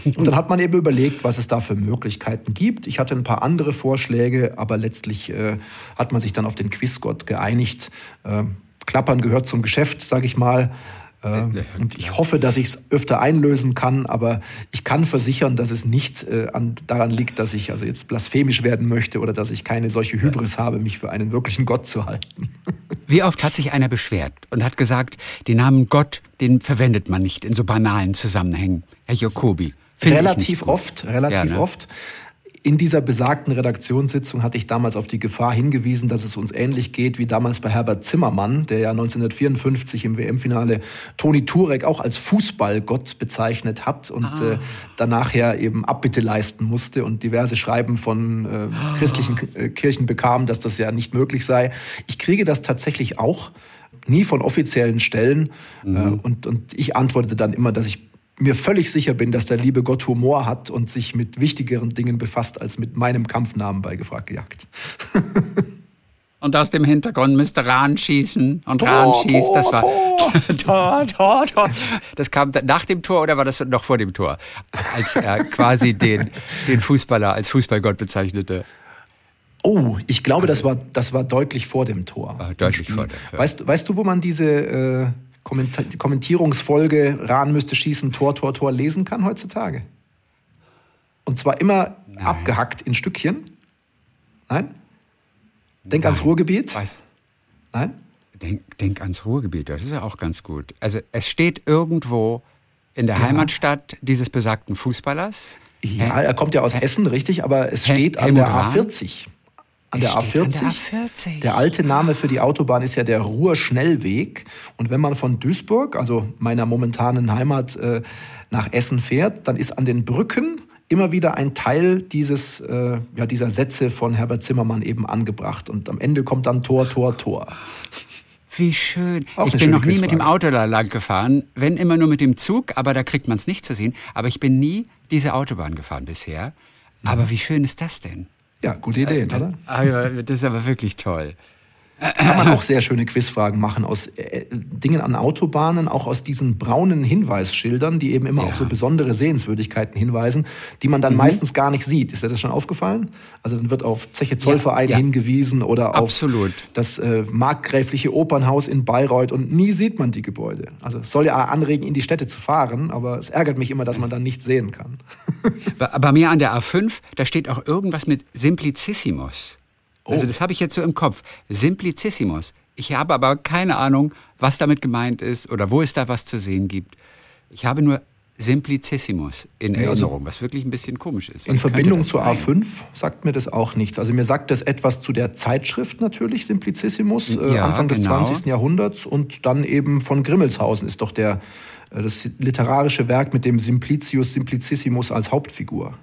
Und dann hat man eben überlegt, was es da für Möglichkeiten gibt. Ich hatte ein paar andere Vorschläge, aber letztlich äh, hat man sich dann auf den Quizgott geeinigt. Äh, Klappern gehört zum Geschäft, sage ich mal. Äh, und ich hoffe, dass ich es öfter einlösen kann, aber ich kann versichern, dass es nicht äh, an, daran liegt, dass ich also jetzt blasphemisch werden möchte oder dass ich keine solche Hybris habe, mich für einen wirklichen Gott zu halten. Wie oft hat sich einer beschwert und hat gesagt, den Namen Gott, den verwendet man nicht in so banalen Zusammenhängen. Herr Jacobi. Relativ oft, relativ ja, ne? oft. In dieser besagten Redaktionssitzung hatte ich damals auf die Gefahr hingewiesen, dass es uns ähnlich geht wie damals bei Herbert Zimmermann, der ja 1954 im WM-Finale Toni Turek auch als Fußballgott bezeichnet hat und ah. äh, danach ja eben Abbitte leisten musste und diverse Schreiben von äh, ah. christlichen äh, Kirchen bekam, dass das ja nicht möglich sei. Ich kriege das tatsächlich auch nie von offiziellen Stellen. Mhm. Äh, und, und ich antwortete dann immer, dass ich mir völlig sicher bin, dass der liebe Gott Humor hat und sich mit wichtigeren Dingen befasst als mit meinem Kampfnamen bei Gefragt gejagt. Und aus dem Hintergrund müsste Rahn schießen und Rahn schießt. Das war Tor, Tor, Tor. Das kam nach dem Tor oder war das noch vor dem Tor? Als er quasi den, den Fußballer als Fußballgott bezeichnete. Oh, ich glaube, also, das, war, das war deutlich vor dem Tor. War deutlich vor dem Tor. Weißt, weißt du, wo man diese äh, Kommentierungsfolge Rahn müsste schießen, Tor, Tor, Tor lesen kann heutzutage? Und zwar immer Nein. abgehackt in Stückchen. Nein? Denk Nein. ans Ruhrgebiet. Was? Nein? Denk, denk ans Ruhrgebiet, das ist ja auch ganz gut. Also es steht irgendwo in der ja. Heimatstadt dieses besagten Fußballers. Ja, er kommt ja aus Essen, richtig, aber es steht an der A40. An der A40. an der A40. Der alte Name für die Autobahn ist ja der Ruhrschnellweg. Und wenn man von Duisburg, also meiner momentanen Heimat, äh, nach Essen fährt, dann ist an den Brücken immer wieder ein Teil dieses, äh, ja, dieser Sätze von Herbert Zimmermann eben angebracht. Und am Ende kommt dann Tor, Tor, Tor. Wie schön. Auch ich bin noch nie mit dem Auto da lang gefahren, wenn immer nur mit dem Zug, aber da kriegt man es nicht zu sehen. Aber ich bin nie diese Autobahn gefahren bisher. Aber mhm. wie schön ist das denn? Ja, gute Idee, äh, oder? Das ist aber wirklich toll. Kann man auch sehr schöne Quizfragen machen aus äh, Dingen an Autobahnen, auch aus diesen braunen Hinweisschildern, die eben immer ja. auf so besondere Sehenswürdigkeiten hinweisen, die man dann mhm. meistens gar nicht sieht. Ist dir das schon aufgefallen? Also dann wird auf Zeche Zollverein ja, ja. hingewiesen oder Absolut. auf das äh, markgräfliche Opernhaus in Bayreuth und nie sieht man die Gebäude. Also es soll ja anregen, in die Städte zu fahren, aber es ärgert mich immer, dass man dann nicht sehen kann. bei, bei mir an der A5, da steht auch irgendwas mit Simplicissimus. Also oh. das habe ich jetzt so im Kopf. Simplicissimus. Ich habe aber keine Ahnung, was damit gemeint ist oder wo es da was zu sehen gibt. Ich habe nur Simplicissimus in also Erinnerung, was wirklich ein bisschen komisch ist. Was in Verbindung zur A5 sagt mir das auch nichts. Also mir sagt das etwas zu der Zeitschrift natürlich, Simplicissimus, äh, ja, Anfang genau. des 20. Jahrhunderts und dann eben von Grimmelshausen ist doch der, äh, das literarische Werk mit dem Simplicius Simplicissimus als Hauptfigur.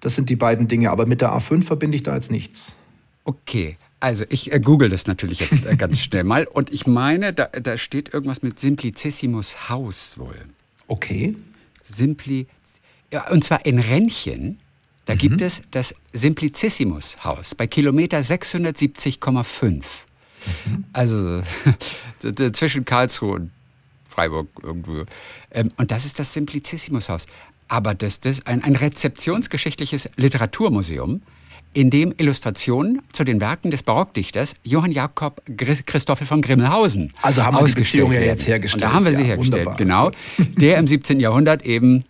Das sind die beiden Dinge, aber mit der A5 verbinde ich da jetzt nichts. Okay, also ich äh, google das natürlich jetzt äh, ganz schnell mal und ich meine, da, da steht irgendwas mit Simplicissimus Haus wohl. Okay. Simpli, ja, und zwar in Rennchen, da mhm. gibt es das Simplicissimus Haus bei Kilometer 670,5. Mhm. Also zwischen Karlsruhe und Freiburg irgendwo. Ähm, und das ist das Simplicissimus Haus. Aber das, das ist ein, ein rezeptionsgeschichtliches Literaturmuseum in dem Illustrationen zu den Werken des Barockdichters Johann Jakob Christoffel von Grimmelhausen Also haben wir die Beziehung ja jetzt hergestellt. Und da haben wir sie ja, hergestellt, wunderbar. genau. Der im 17. Jahrhundert eben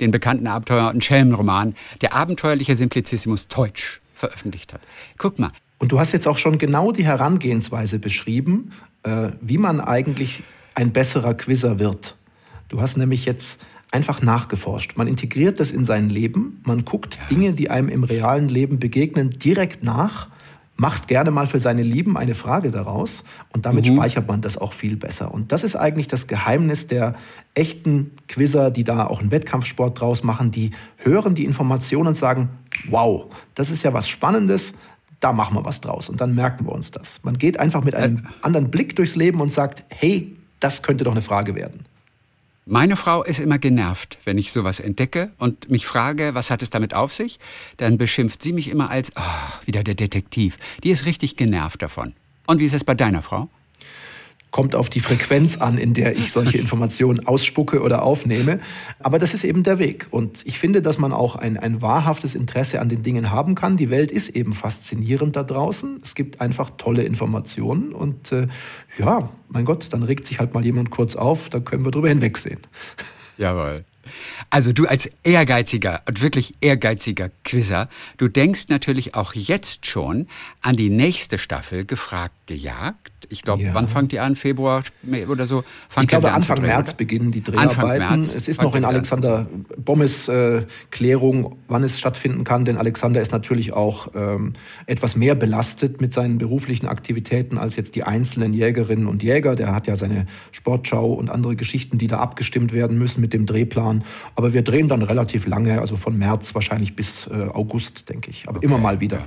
den bekannten Abenteuer- und Schelmenroman Der abenteuerliche Simplicissimus Teutsch veröffentlicht hat. Guck mal. Und du hast jetzt auch schon genau die Herangehensweise beschrieben, äh, wie man eigentlich ein besserer Quizzer wird. Du hast nämlich jetzt einfach nachgeforscht. Man integriert das in sein Leben, man guckt. Dinge, die einem im realen Leben begegnen, direkt nach, macht gerne mal für seine Lieben eine Frage daraus und damit mhm. speichert man das auch viel besser. Und das ist eigentlich das Geheimnis der echten Quizzer, die da auch einen Wettkampfsport draus machen, die hören die Informationen und sagen, wow, das ist ja was Spannendes, da machen wir was draus und dann merken wir uns das. Man geht einfach mit einem anderen Blick durchs Leben und sagt, hey, das könnte doch eine Frage werden. Meine Frau ist immer genervt, wenn ich sowas entdecke und mich frage, was hat es damit auf sich? Dann beschimpft sie mich immer als, oh, wieder der Detektiv. Die ist richtig genervt davon. Und wie ist es bei deiner Frau? Kommt auf die Frequenz an, in der ich solche Informationen ausspucke oder aufnehme. Aber das ist eben der Weg. Und ich finde, dass man auch ein, ein wahrhaftes Interesse an den Dingen haben kann. Die Welt ist eben faszinierend da draußen. Es gibt einfach tolle Informationen. Und äh, ja, mein Gott, dann regt sich halt mal jemand kurz auf, da können wir drüber hinwegsehen. Jawohl. Also du als ehrgeiziger und wirklich ehrgeiziger Quizzer, du denkst natürlich auch jetzt schon an die nächste Staffel gefragt gejagt. Ich glaube, ja. wann fangt die an? Februar oder so? Fangt ich glaube, Anfang drehen, März oder? beginnen die Dreharbeiten. März es ist noch in Alexander Bommes äh, Klärung, wann es stattfinden kann, denn Alexander ist natürlich auch ähm, etwas mehr belastet mit seinen beruflichen Aktivitäten als jetzt die einzelnen Jägerinnen und Jäger. Der hat ja seine Sportschau und andere Geschichten, die da abgestimmt werden müssen mit dem Drehplan. Aber wir drehen dann relativ lange, also von März wahrscheinlich bis äh, August, denke ich. Aber okay. immer mal wieder.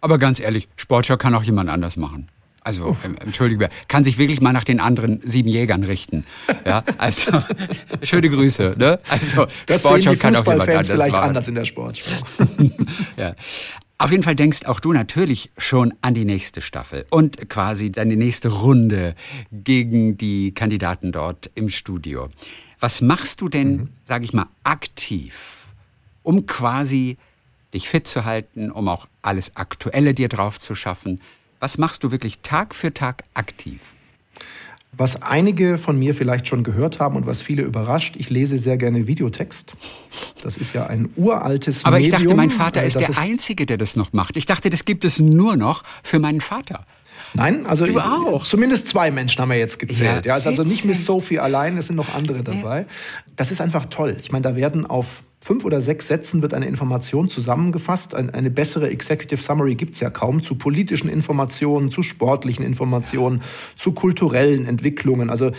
Aber ganz ehrlich, Sportschau kann auch jemand anders machen. Also, ähm, entschuldige, kann sich wirklich mal nach den anderen sieben Jägern richten. Ja, also, schöne Grüße. Ne? Also, das Sportschau sehen die kann auch jemand anders vielleicht machen. anders in der Sportschau. ja. Auf jeden Fall denkst auch du natürlich schon an die nächste Staffel und quasi dann die nächste Runde gegen die Kandidaten dort im Studio. Was machst du denn, mhm. sage ich mal, aktiv, um quasi dich fit zu halten, um auch alles Aktuelle dir drauf zu schaffen? Was machst du wirklich Tag für Tag aktiv? Was einige von mir vielleicht schon gehört haben und was viele überrascht, ich lese sehr gerne Videotext. Das ist ja ein uraltes Aber Medium. Aber ich dachte, mein Vater äh, ist der Einzige, der das noch macht. Ich dachte, das gibt es nur noch für meinen Vater. Nein, also ich, zumindest zwei Menschen haben wir jetzt gezählt. Ja, ja also nicht Miss Sophie allein, es sind noch andere dabei. Ja. Das ist einfach toll. Ich meine, da werden auf fünf oder sechs Sätzen wird eine Information zusammengefasst. eine bessere Executive Summary gibt es ja kaum zu politischen Informationen, zu sportlichen Informationen, zu kulturellen Entwicklungen. Also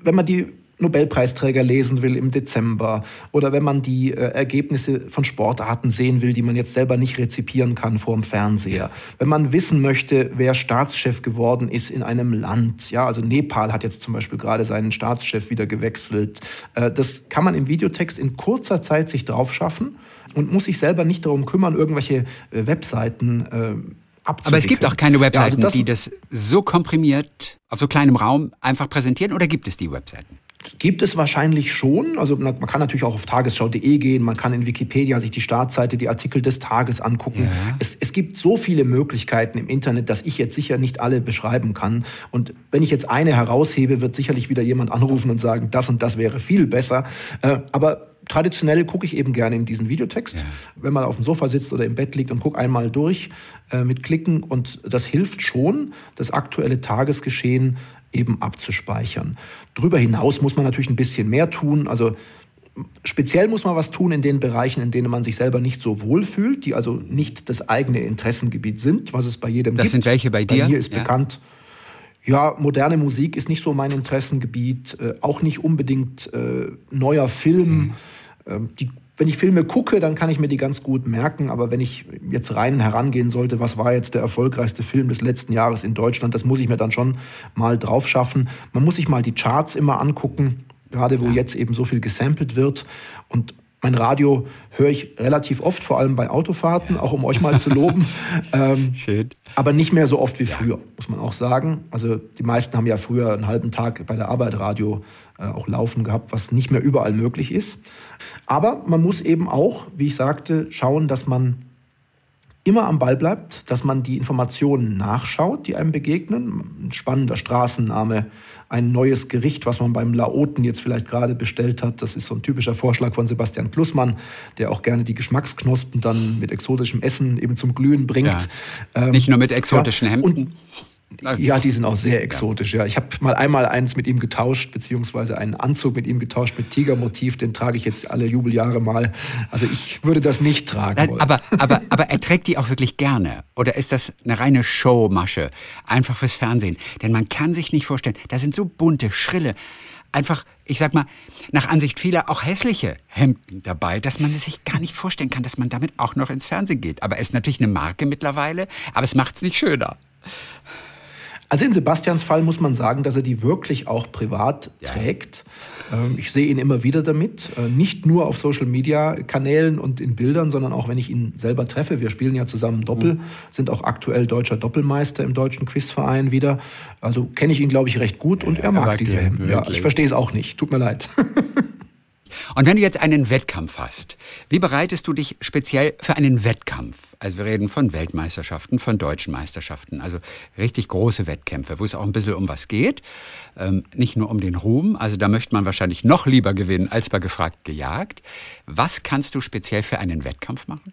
wenn man die Nobelpreisträger lesen will im Dezember oder wenn man die äh, Ergebnisse von Sportarten sehen will, die man jetzt selber nicht rezipieren kann vor dem Fernseher. Wenn man wissen möchte, wer Staatschef geworden ist in einem Land. Ja, also Nepal hat jetzt zum Beispiel gerade seinen Staatschef wieder gewechselt. Äh, das kann man im Videotext in kurzer Zeit sich drauf schaffen und muss sich selber nicht darum kümmern, irgendwelche äh, Webseiten äh, aber es gibt auch keine Webseiten, ja, also das die das so komprimiert auf so kleinem Raum einfach präsentieren oder gibt es die Webseiten? Gibt es wahrscheinlich schon. Also man kann natürlich auch auf tagesschau.de gehen, man kann in Wikipedia sich die Startseite, die Artikel des Tages angucken. Ja. Es, es gibt so viele Möglichkeiten im Internet, dass ich jetzt sicher nicht alle beschreiben kann. Und wenn ich jetzt eine heraushebe, wird sicherlich wieder jemand anrufen und sagen, das und das wäre viel besser. Äh, aber traditionell gucke ich eben gerne in diesen Videotext, ja. wenn man auf dem Sofa sitzt oder im Bett liegt und gucke einmal durch äh, mit Klicken und das hilft schon, das aktuelle Tagesgeschehen eben abzuspeichern. Darüber hinaus muss man natürlich ein bisschen mehr tun. Also speziell muss man was tun in den Bereichen, in denen man sich selber nicht so wohl fühlt, die also nicht das eigene Interessengebiet sind, was es bei jedem das gibt. Das sind welche bei dir? Bei mir ist ja. bekannt, ja, moderne Musik ist nicht so mein Interessengebiet, äh, auch nicht unbedingt äh, neuer Film. Mhm. Die wenn ich Filme gucke, dann kann ich mir die ganz gut merken. Aber wenn ich jetzt rein herangehen sollte, was war jetzt der erfolgreichste Film des letzten Jahres in Deutschland, das muss ich mir dann schon mal drauf schaffen. Man muss sich mal die Charts immer angucken, gerade wo ja. jetzt eben so viel gesampelt wird. Und mein Radio höre ich relativ oft, vor allem bei Autofahrten, ja. auch um euch mal zu loben. ähm, Schön. Aber nicht mehr so oft wie ja. früher, muss man auch sagen. Also die meisten haben ja früher einen halben Tag bei der Arbeit Radio äh, auch laufen gehabt, was nicht mehr überall möglich ist. Aber man muss eben auch, wie ich sagte, schauen, dass man immer am Ball bleibt, dass man die Informationen nachschaut, die einem begegnen. Ein spannender Straßenname, ein neues Gericht, was man beim Laoten jetzt vielleicht gerade bestellt hat. Das ist so ein typischer Vorschlag von Sebastian Klussmann, der auch gerne die Geschmacksknospen dann mit exotischem Essen eben zum Glühen bringt. Ja. Nicht nur mit exotischen ja, Hemden. Ja, die sind auch sehr exotisch. Ja, ich habe mal einmal eins mit ihm getauscht, beziehungsweise einen Anzug mit ihm getauscht mit Tigermotiv. Den trage ich jetzt alle Jubeljahre mal. Also ich würde das nicht tragen Nein, wollen. Aber, aber, aber er trägt die auch wirklich gerne. Oder ist das eine reine Showmasche, einfach fürs Fernsehen? Denn man kann sich nicht vorstellen, da sind so bunte, schrille, einfach, ich sag mal, nach Ansicht vieler auch hässliche Hemden dabei, dass man sich gar nicht vorstellen kann, dass man damit auch noch ins Fernsehen geht. Aber er ist natürlich eine Marke mittlerweile, aber es macht es nicht schöner. Also in Sebastians Fall muss man sagen, dass er die wirklich auch privat ja. trägt. Ähm, ich sehe ihn immer wieder damit, äh, nicht nur auf Social-Media-Kanälen und in Bildern, sondern auch wenn ich ihn selber treffe. Wir spielen ja zusammen Doppel, mhm. sind auch aktuell deutscher Doppelmeister im deutschen Quizverein wieder. Also kenne ich ihn, glaube ich, recht gut und er mag diese Hemden. Ja, ich verstehe es auch nicht. Tut mir leid. Und wenn du jetzt einen Wettkampf hast, wie bereitest du dich speziell für einen Wettkampf? Also wir reden von Weltmeisterschaften, von deutschen Meisterschaften, also richtig große Wettkämpfe, wo es auch ein bisschen um was geht. Ähm, nicht nur um den Ruhm, also da möchte man wahrscheinlich noch lieber gewinnen als bei gefragt gejagt. Was kannst du speziell für einen Wettkampf machen?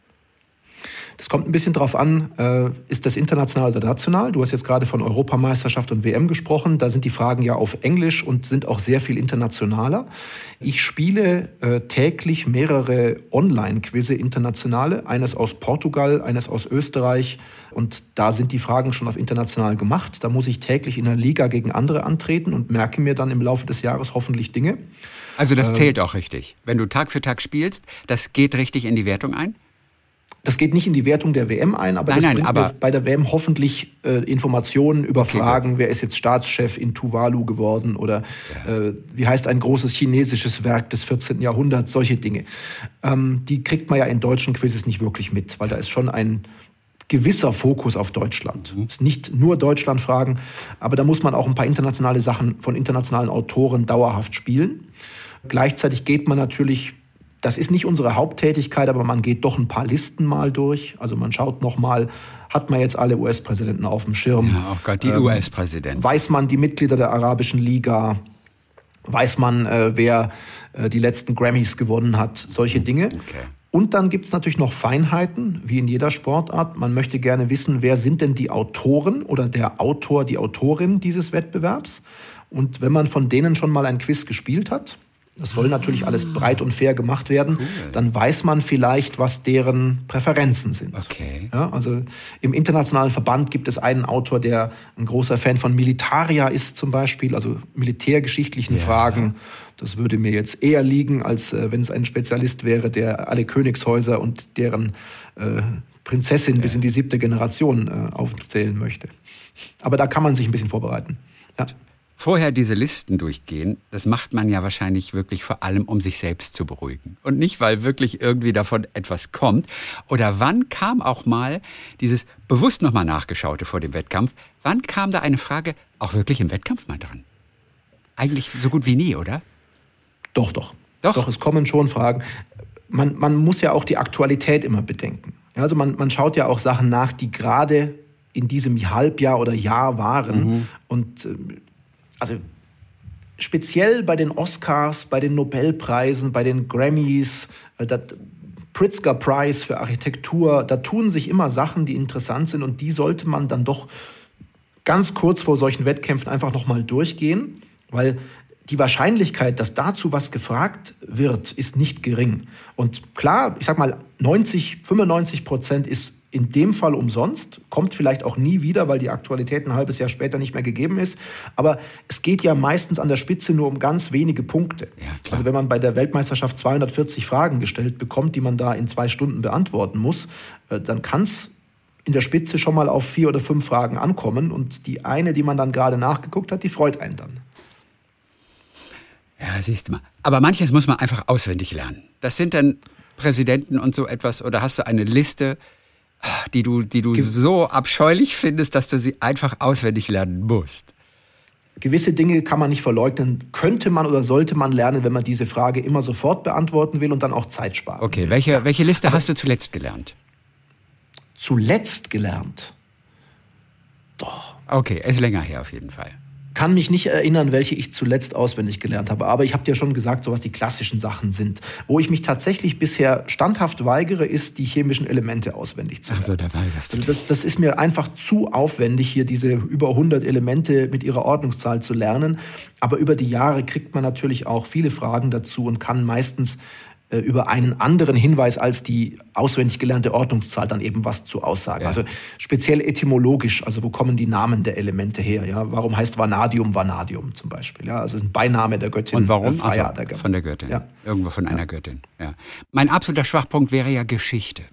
Das kommt ein bisschen drauf an, äh, ist das international oder national? Du hast jetzt gerade von Europameisterschaft und WM gesprochen. Da sind die Fragen ja auf Englisch und sind auch sehr viel internationaler. Ich spiele äh, täglich mehrere Online-Quizze internationale, eines aus Portugal, eines aus Österreich. Und da sind die Fragen schon auf international gemacht. Da muss ich täglich in der Liga gegen andere antreten und merke mir dann im Laufe des Jahres hoffentlich Dinge. Also das ähm, zählt auch richtig. Wenn du Tag für Tag spielst, das geht richtig in die Wertung ein? Das geht nicht in die Wertung der WM ein, aber nein, das nein, aber bei der WM hoffentlich äh, Informationen über Okay, Fragen, wer ist jetzt Staatschef in Tuvalu geworden oder äh, wie heißt ein großes chinesisches Werk des 14. Jahrhunderts, solche Dinge. Ähm, die kriegt man ja in deutschen Quizzes nicht wirklich mit, weil da ist schon ein gewisser Fokus auf Deutschland. Es ist nicht nur Deutschlandfragen, aber da muss man auch ein paar internationale Sachen von internationalen Autoren dauerhaft spielen. Gleichzeitig geht man natürlich, das ist nicht unsere Haupttätigkeit, aber man geht doch ein paar Listen mal durch. Also man schaut noch mal, hat man jetzt alle US-Präsidenten auf dem Schirm? Ja, oh Gott, die Ähm, US-Präsidenten. Weiß man die Mitglieder der Arabischen Liga? Weiß man, äh, wer äh, die letzten Grammys gewonnen hat? Solche Dinge. Okay. Und dann gibt es natürlich noch Feinheiten, wie in jeder Sportart. Man möchte gerne wissen, wer sind denn die Autoren oder der Autor, die Autorin dieses Wettbewerbs. Und wenn man von denen schon mal ein Quiz gespielt hat, das soll natürlich alles breit und fair gemacht werden, dann weiß man vielleicht, was deren Präferenzen sind. Okay. Ja, also im internationalen Verband gibt es einen Autor, der ein großer Fan von Militaria ist zum Beispiel, also militärgeschichtlichen Fragen. Das würde mir jetzt eher liegen, als äh, wenn es ein Spezialist wäre, der alle Königshäuser und deren äh, Prinzessin bis in die siebte Generation äh, aufzählen möchte. Aber da kann man sich ein bisschen vorbereiten. Ja. Vorher diese Listen durchgehen, das macht man ja wahrscheinlich wirklich vor allem, um sich selbst zu beruhigen. Und nicht, weil wirklich irgendwie davon etwas kommt. Oder wann kam auch mal dieses bewusst nochmal nachgeschaute vor dem Wettkampf, wann kam da eine Frage auch wirklich im Wettkampf mal dran? Eigentlich so gut wie nie, oder? Doch, doch. Doch? Doch, es kommen schon Fragen. Man, man muss ja auch die Aktualität immer bedenken. Also man, man schaut ja auch Sachen nach, die gerade in diesem Halbjahr oder Jahr waren. Und äh, also speziell bei den Oscars, bei den Nobelpreisen, bei den Grammys, äh, das Pritzker Prize für Architektur, da tun sich immer Sachen, die interessant sind und die sollte man dann doch ganz kurz vor solchen Wettkämpfen einfach nochmal durchgehen, weil die Wahrscheinlichkeit, dass dazu was gefragt wird, ist nicht gering. Und klar, ich sag mal, 90, 95 Prozent ist in dem Fall umsonst, kommt vielleicht auch nie wieder, weil die Aktualität ein halbes Jahr später nicht mehr gegeben ist. Aber es geht ja meistens an der Spitze nur um ganz wenige Punkte. Ja, also wenn man bei der Weltmeisterschaft 240 Fragen gestellt bekommt, die man da in zwei Stunden beantworten muss, äh, dann kann es in der Spitze schon mal auf vier oder fünf Fragen ankommen. Und die eine, die man dann gerade nachgeguckt hat, die freut einen dann. Ja, siehst du mal. Aber manches muss man einfach auswendig lernen. Das sind dann Präsidenten und so etwas. Oder hast du eine Liste, die du, die du so abscheulich findest, dass du sie einfach auswendig lernen musst? Gewisse Dinge kann man nicht verleugnen, könnte man oder sollte man lernen, wenn man diese Frage immer sofort beantworten will und dann auch Zeit sparen. Okay, welche, welche Liste hast du zuletzt gelernt? Zuletzt gelernt. Doch. Okay, ist länger her auf jeden Fall. Kann mich nicht erinnern, welche ich zuletzt auswendig gelernt habe, aber ich habe dir schon gesagt, so was die klassischen Sachen sind. Wo ich mich tatsächlich bisher standhaft weigere, ist, die chemischen Elemente auswendig zu lernen. Also da weigerst du Also das, das ist mir einfach zu aufwendig, hier diese über 100 Elemente mit ihrer Ordnungszahl zu lernen. Aber über die Jahre kriegt man natürlich auch viele Fragen dazu und kann meistens äh, über einen anderen Hinweis als die auswendig gelernte Ordnungszahl dann eben was zu aussagen. Ja. Also speziell etymologisch, also wo kommen die Namen der Elemente her? Ja? Warum heißt Vanadium Vanadium zum Beispiel? Ja? Also es ist ein Beiname der Göttin Und warum? Äh, Also, der von der Göttin. Ja. Irgendwo von einer Göttin. Ja. Mein absoluter Schwachpunkt wäre ja Geschichte.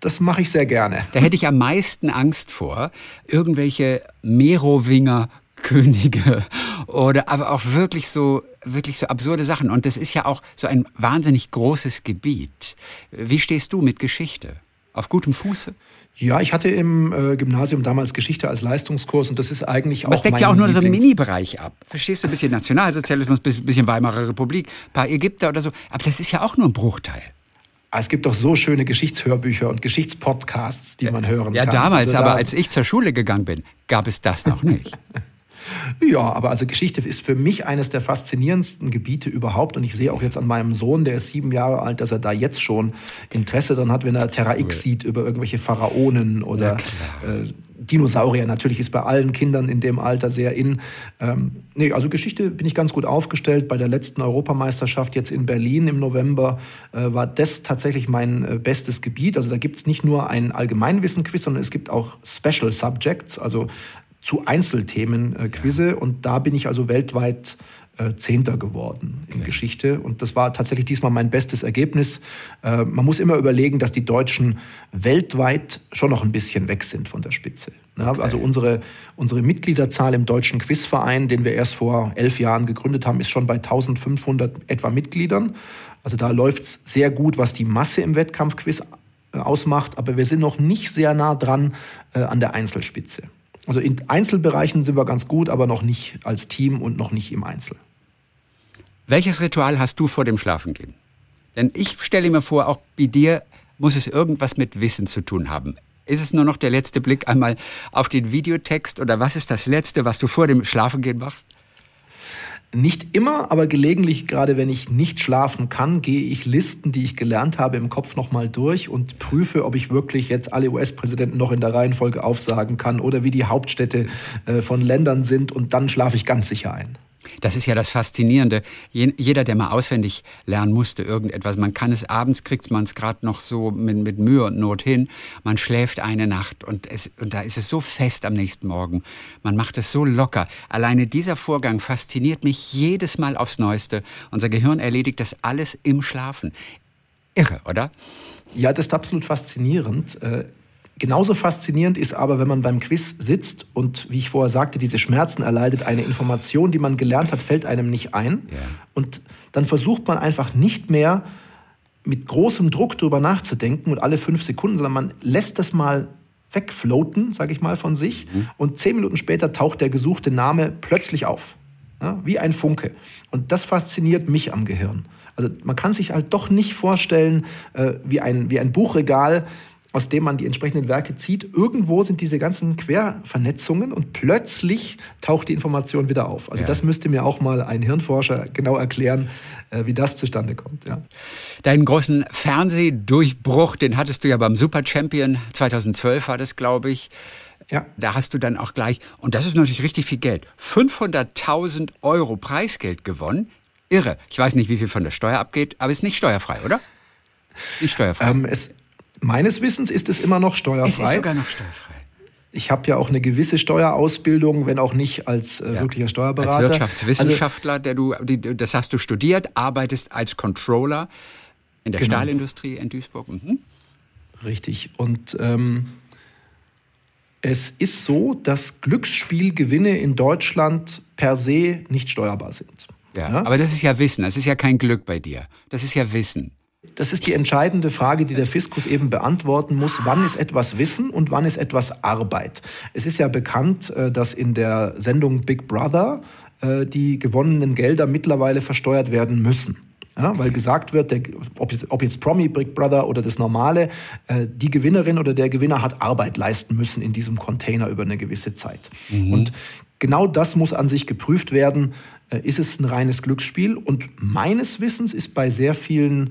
Das mache ich sehr gerne. Da hätte ich am meisten Angst vor, irgendwelche Merowinger Könige oder aber auch wirklich so wirklich so absurde Sachen und das ist ja auch so ein wahnsinnig großes Gebiet. Wie stehst du mit Geschichte? Auf gutem Fuße? Ja, ich hatte im äh, Gymnasium damals Geschichte als Leistungskurs und das ist eigentlich Aber auch es deckt ja auch nur so einen Lieblings- Mini-Bereich ab. Verstehst du? Ein bisschen Nationalsozialismus, ein bisschen Weimarer Republik, ein paar Ägypter oder so. Aber das ist ja auch nur ein Bruchteil. Ah, Es gibt doch so schöne Geschichtshörbücher und Geschichtspodcasts, die man hören Ja, kann. damals, Also aber da- als ich zur Schule gegangen bin, gab es das noch nicht. Ja, aber also Geschichte ist für mich eines der faszinierendsten Gebiete überhaupt. Und ich sehe auch jetzt an meinem Sohn, der ist sieben Jahre alt, dass er da jetzt schon Interesse dran hat, wenn er Terra X sieht über irgendwelche Pharaonen oder äh, Dinosaurier. Natürlich ist bei allen Kindern in dem Alter sehr in. Ähm, nee, also Geschichte bin ich ganz gut aufgestellt. Bei der letzten Europameisterschaft jetzt in Berlin im November äh, war das tatsächlich mein äh, bestes Gebiet. Also da gibt es nicht nur ein Allgemeinwissen-Quiz, sondern es gibt auch Special Subjects, also zu Einzelthemen äh, Quizze. Und da bin ich also weltweit äh, Zehnter geworden in Geschichte. Und das war tatsächlich diesmal mein bestes Ergebnis. Äh, man muss immer überlegen, dass die Deutschen weltweit schon noch ein bisschen weg sind von der Spitze. Ja, okay. Also unsere, unsere Mitgliederzahl im Deutschen Quizverein, den wir erst vor elf Jahren gegründet haben, ist schon bei 1500 etwa Mitgliedern. Also da läuft es sehr gut, was die Masse im Wettkampfquiz äh, ausmacht, aber wir sind noch nicht sehr nah dran äh, an der Einzelspitze. Also in Einzelbereichen sind wir ganz gut, aber noch nicht als Team und noch nicht im Einzel. Welches Ritual hast du vor dem Schlafengehen? Denn ich stelle mir vor, auch bei dir muss es irgendwas mit Wissen zu tun haben. Ist es nur noch der letzte Blick einmal auf den Videotext oder was ist das Letzte, was du vor dem Schlafengehen machst? Nicht immer, aber gelegentlich, gerade wenn ich nicht schlafen kann, gehe ich Listen, die ich gelernt habe, im Kopf nochmal durch und prüfe, ob ich wirklich jetzt alle US-Präsidenten noch in der Reihenfolge aufsagen kann oder wie die Hauptstädte äh, von Ländern sind und dann schlafe ich ganz sicher ein. Das ist ja das Faszinierende. Jeder, der mal auswendig lernen musste, irgendetwas, man kann es abends, kriegt man es gerade noch so mit, mit, Mühe und Not hin. Man schläft eine Nacht und, es, und da ist es so fest am nächsten Morgen. Man macht es so locker. Alleine dieser Vorgang fasziniert mich jedes Mal aufs Neueste. Unser Gehirn erledigt das alles im Schlafen. Irre, oder? Ja, das ist absolut faszinierend. Genauso faszinierend ist aber, wenn man beim Quiz sitzt und, wie ich vorher sagte, diese Schmerzen erleidet, eine Information, die man gelernt hat, fällt einem nicht ein. Ja. Und dann versucht man einfach nicht mehr mit großem Druck darüber nachzudenken und alle fünf Sekunden, sondern man lässt das mal wegfloaten, sage ich mal, von sich. Mhm. Und zehn Minuten später taucht der gesuchte Name plötzlich auf. Ja, wie ein Funke. Und das fasziniert mich am Gehirn. Also man kann sich halt doch nicht vorstellen, äh, wie, ein, wie ein Buchregal aus dem man die entsprechenden Werke zieht. Irgendwo sind diese ganzen Quervernetzungen und plötzlich taucht die Information wieder auf. Also ja. das müsste mir auch mal ein Hirnforscher genau erklären, äh, wie das zustande kommt. Ja. Deinen großen Fernsehdurchbruch, den hattest du ja beim Super Champion 2012 war das, glaube ich. Ja. Da hast du dann auch gleich, und das ist natürlich richtig viel Geld, 500.000 Euro Preisgeld gewonnen. Irre. Ich weiß nicht, wie viel von der Steuer abgeht, aber ist nicht steuerfrei, oder? Nicht steuerfrei. Ähm, es, Meines Wissens ist es immer noch steuerfrei. Es ist sogar noch steuerfrei. Ich habe ja auch eine gewisse Steuerausbildung, wenn auch nicht als äh, ja. wirklicher Steuerberater. Als Wirtschaftswissenschaftler, also, der du, die, das hast du studiert, arbeitest als Controller in der genau. Stahlindustrie in Duisburg. Mhm. Richtig. Und ähm, es ist so, dass Glücksspielgewinne in Deutschland per se nicht steuerbar sind. Ja, ja, aber das ist ja Wissen, das ist ja kein Glück bei dir. Das ist ja Wissen. Das ist die entscheidende Frage, die der Fiskus eben beantworten muss. Wann ist etwas Wissen und wann ist etwas Arbeit? Es ist ja bekannt, äh, dass in der Sendung Big Brother äh, die gewonnenen Gelder mittlerweile versteuert werden müssen. Ja, weil gesagt wird, der, ob, jetzt, ob, jetzt, Promi Big Brother oder das normale, äh, die Gewinnerin oder der Gewinner hat Arbeit leisten müssen in diesem Container über eine gewisse Zeit. Mhm. Und genau das muss an sich geprüft werden. Äh, ist es ein reines Glücksspiel? Und meines Wissens ist bei sehr vielen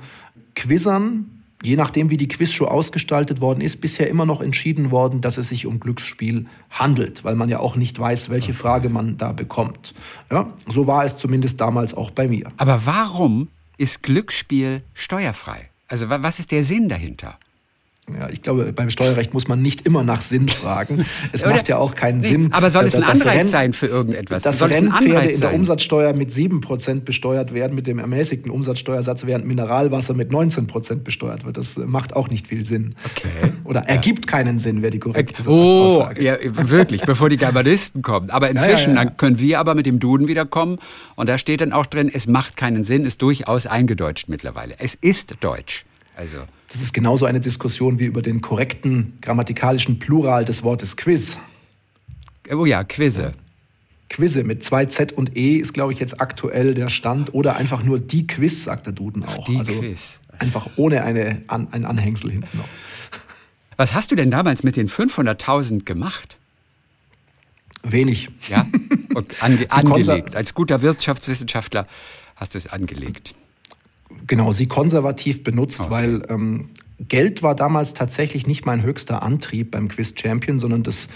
Quizzern, je nachdem wie die Quizshow ausgestaltet worden ist, bisher immer noch entschieden worden, dass es sich um Glücksspiel handelt, weil man ja auch nicht weiß, welche Frage man da bekommt. Ja, so war es zumindest damals auch bei mir. Aber warum ist Glücksspiel steuerfrei? Also was ist der Sinn dahinter? Ja, ich glaube, beim Steuerrecht muss man nicht immer nach Sinn fragen. Es macht ja auch keinen nee, Sinn. Aber soll es ein Anreiz Renn, sein für irgendetwas? Dass soll Rennpferde in der Umsatzsteuer mit 7% besteuert werden, mit dem ermäßigten Umsatzsteuersatz, während Mineralwasser mit 19% besteuert wird. Das macht auch nicht viel Sinn. Okay. Oder ergibt ja. keinen Sinn, wäre die korrekte oh, Aussage. Ja, wirklich, bevor die Germanisten kommen. Aber inzwischen, ja, dann können wir aber mit dem Duden wieder kommen. Und da steht dann auch drin, es macht keinen Sinn, ist durchaus eingedeutscht mittlerweile. Es ist Deutsch. Also. Das ist genauso eine Diskussion wie über den korrekten grammatikalischen Plural des Wortes Quiz. Oh ja, Quizze. Quizze mit zwei Z und E ist, glaube ich, jetzt aktuell der Stand. Oder einfach nur die Quiz, sagt der Duden auch. Die also Quiz. Einfach ohne eine, an, ein Anhängsel hinten noch. Was hast du denn damals mit den 500.000 gemacht? Wenig. Ja, ange angelegt. Als guter Wirtschaftswissenschaftler hast du es angelegt. Genau, sie konservativ benutzt, okay. weil ähm, Geld war damals tatsächlich nicht mein höchster Antrieb beim Quiz Champion, sondern das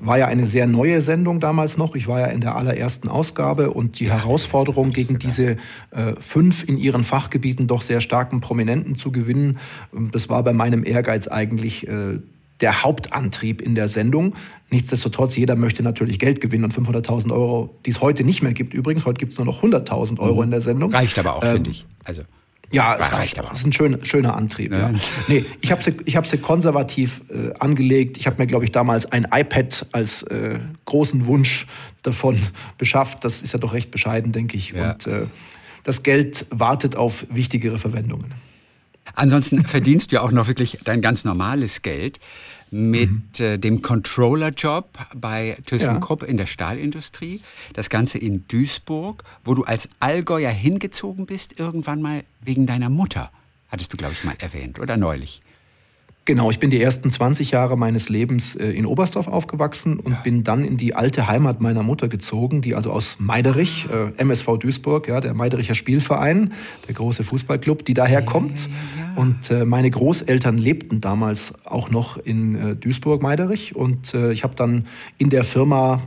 war ja eine sehr neue Sendung damals noch. Ich war ja in der allerersten Ausgabe und die ja, Herausforderung, gegen diese äh, fünf in ihren Fachgebieten doch sehr starken Prominenten zu gewinnen, ähm, das war bei meinem Ehrgeiz eigentlich äh, der Hauptantrieb in der Sendung. Nichtsdestotrotz, jeder möchte natürlich Geld gewinnen und 500.000 Euro, die es heute nicht mehr gibt übrigens, heute gibt es nur noch 100.000 Euro mhm. in der Sendung. Reicht aber auch, ähm, finde ich. Also. Ja, es reicht aber. Das ist ein schön, schöner Antrieb. Ja. Ja. Nee, ich habe sie, hab sie konservativ äh, angelegt. Ich habe mir, glaube ich, damals ein iPad als äh, großen Wunsch davon beschafft. Das ist ja doch recht bescheiden, denke ich. Ja. Und äh, das Geld wartet auf wichtigere Verwendungen. Ansonsten verdienst du ja auch noch wirklich dein ganz normales Geld mit mhm. äh, dem Controller-Job bei ThyssenKrupp ja. in der Stahlindustrie. Das Ganze in Duisburg, wo du als Allgäuer hingezogen bist, irgendwann mal wegen deiner Mutter. Hattest du, glaube ich, mal erwähnt oder neulich. Genau, ich bin die ersten 20 Jahre meines Lebens äh, in Oberstdorf aufgewachsen und ja. bin dann in die alte Heimat meiner Mutter gezogen, die also aus Meiderich, äh, MSV Duisburg, ja, der Meidericher Spielverein, der große Fußballclub, die daher kommt. Ja, und äh, meine Großeltern lebten damals auch noch in Duisburg-Meiderich und ich habe dann in der Firma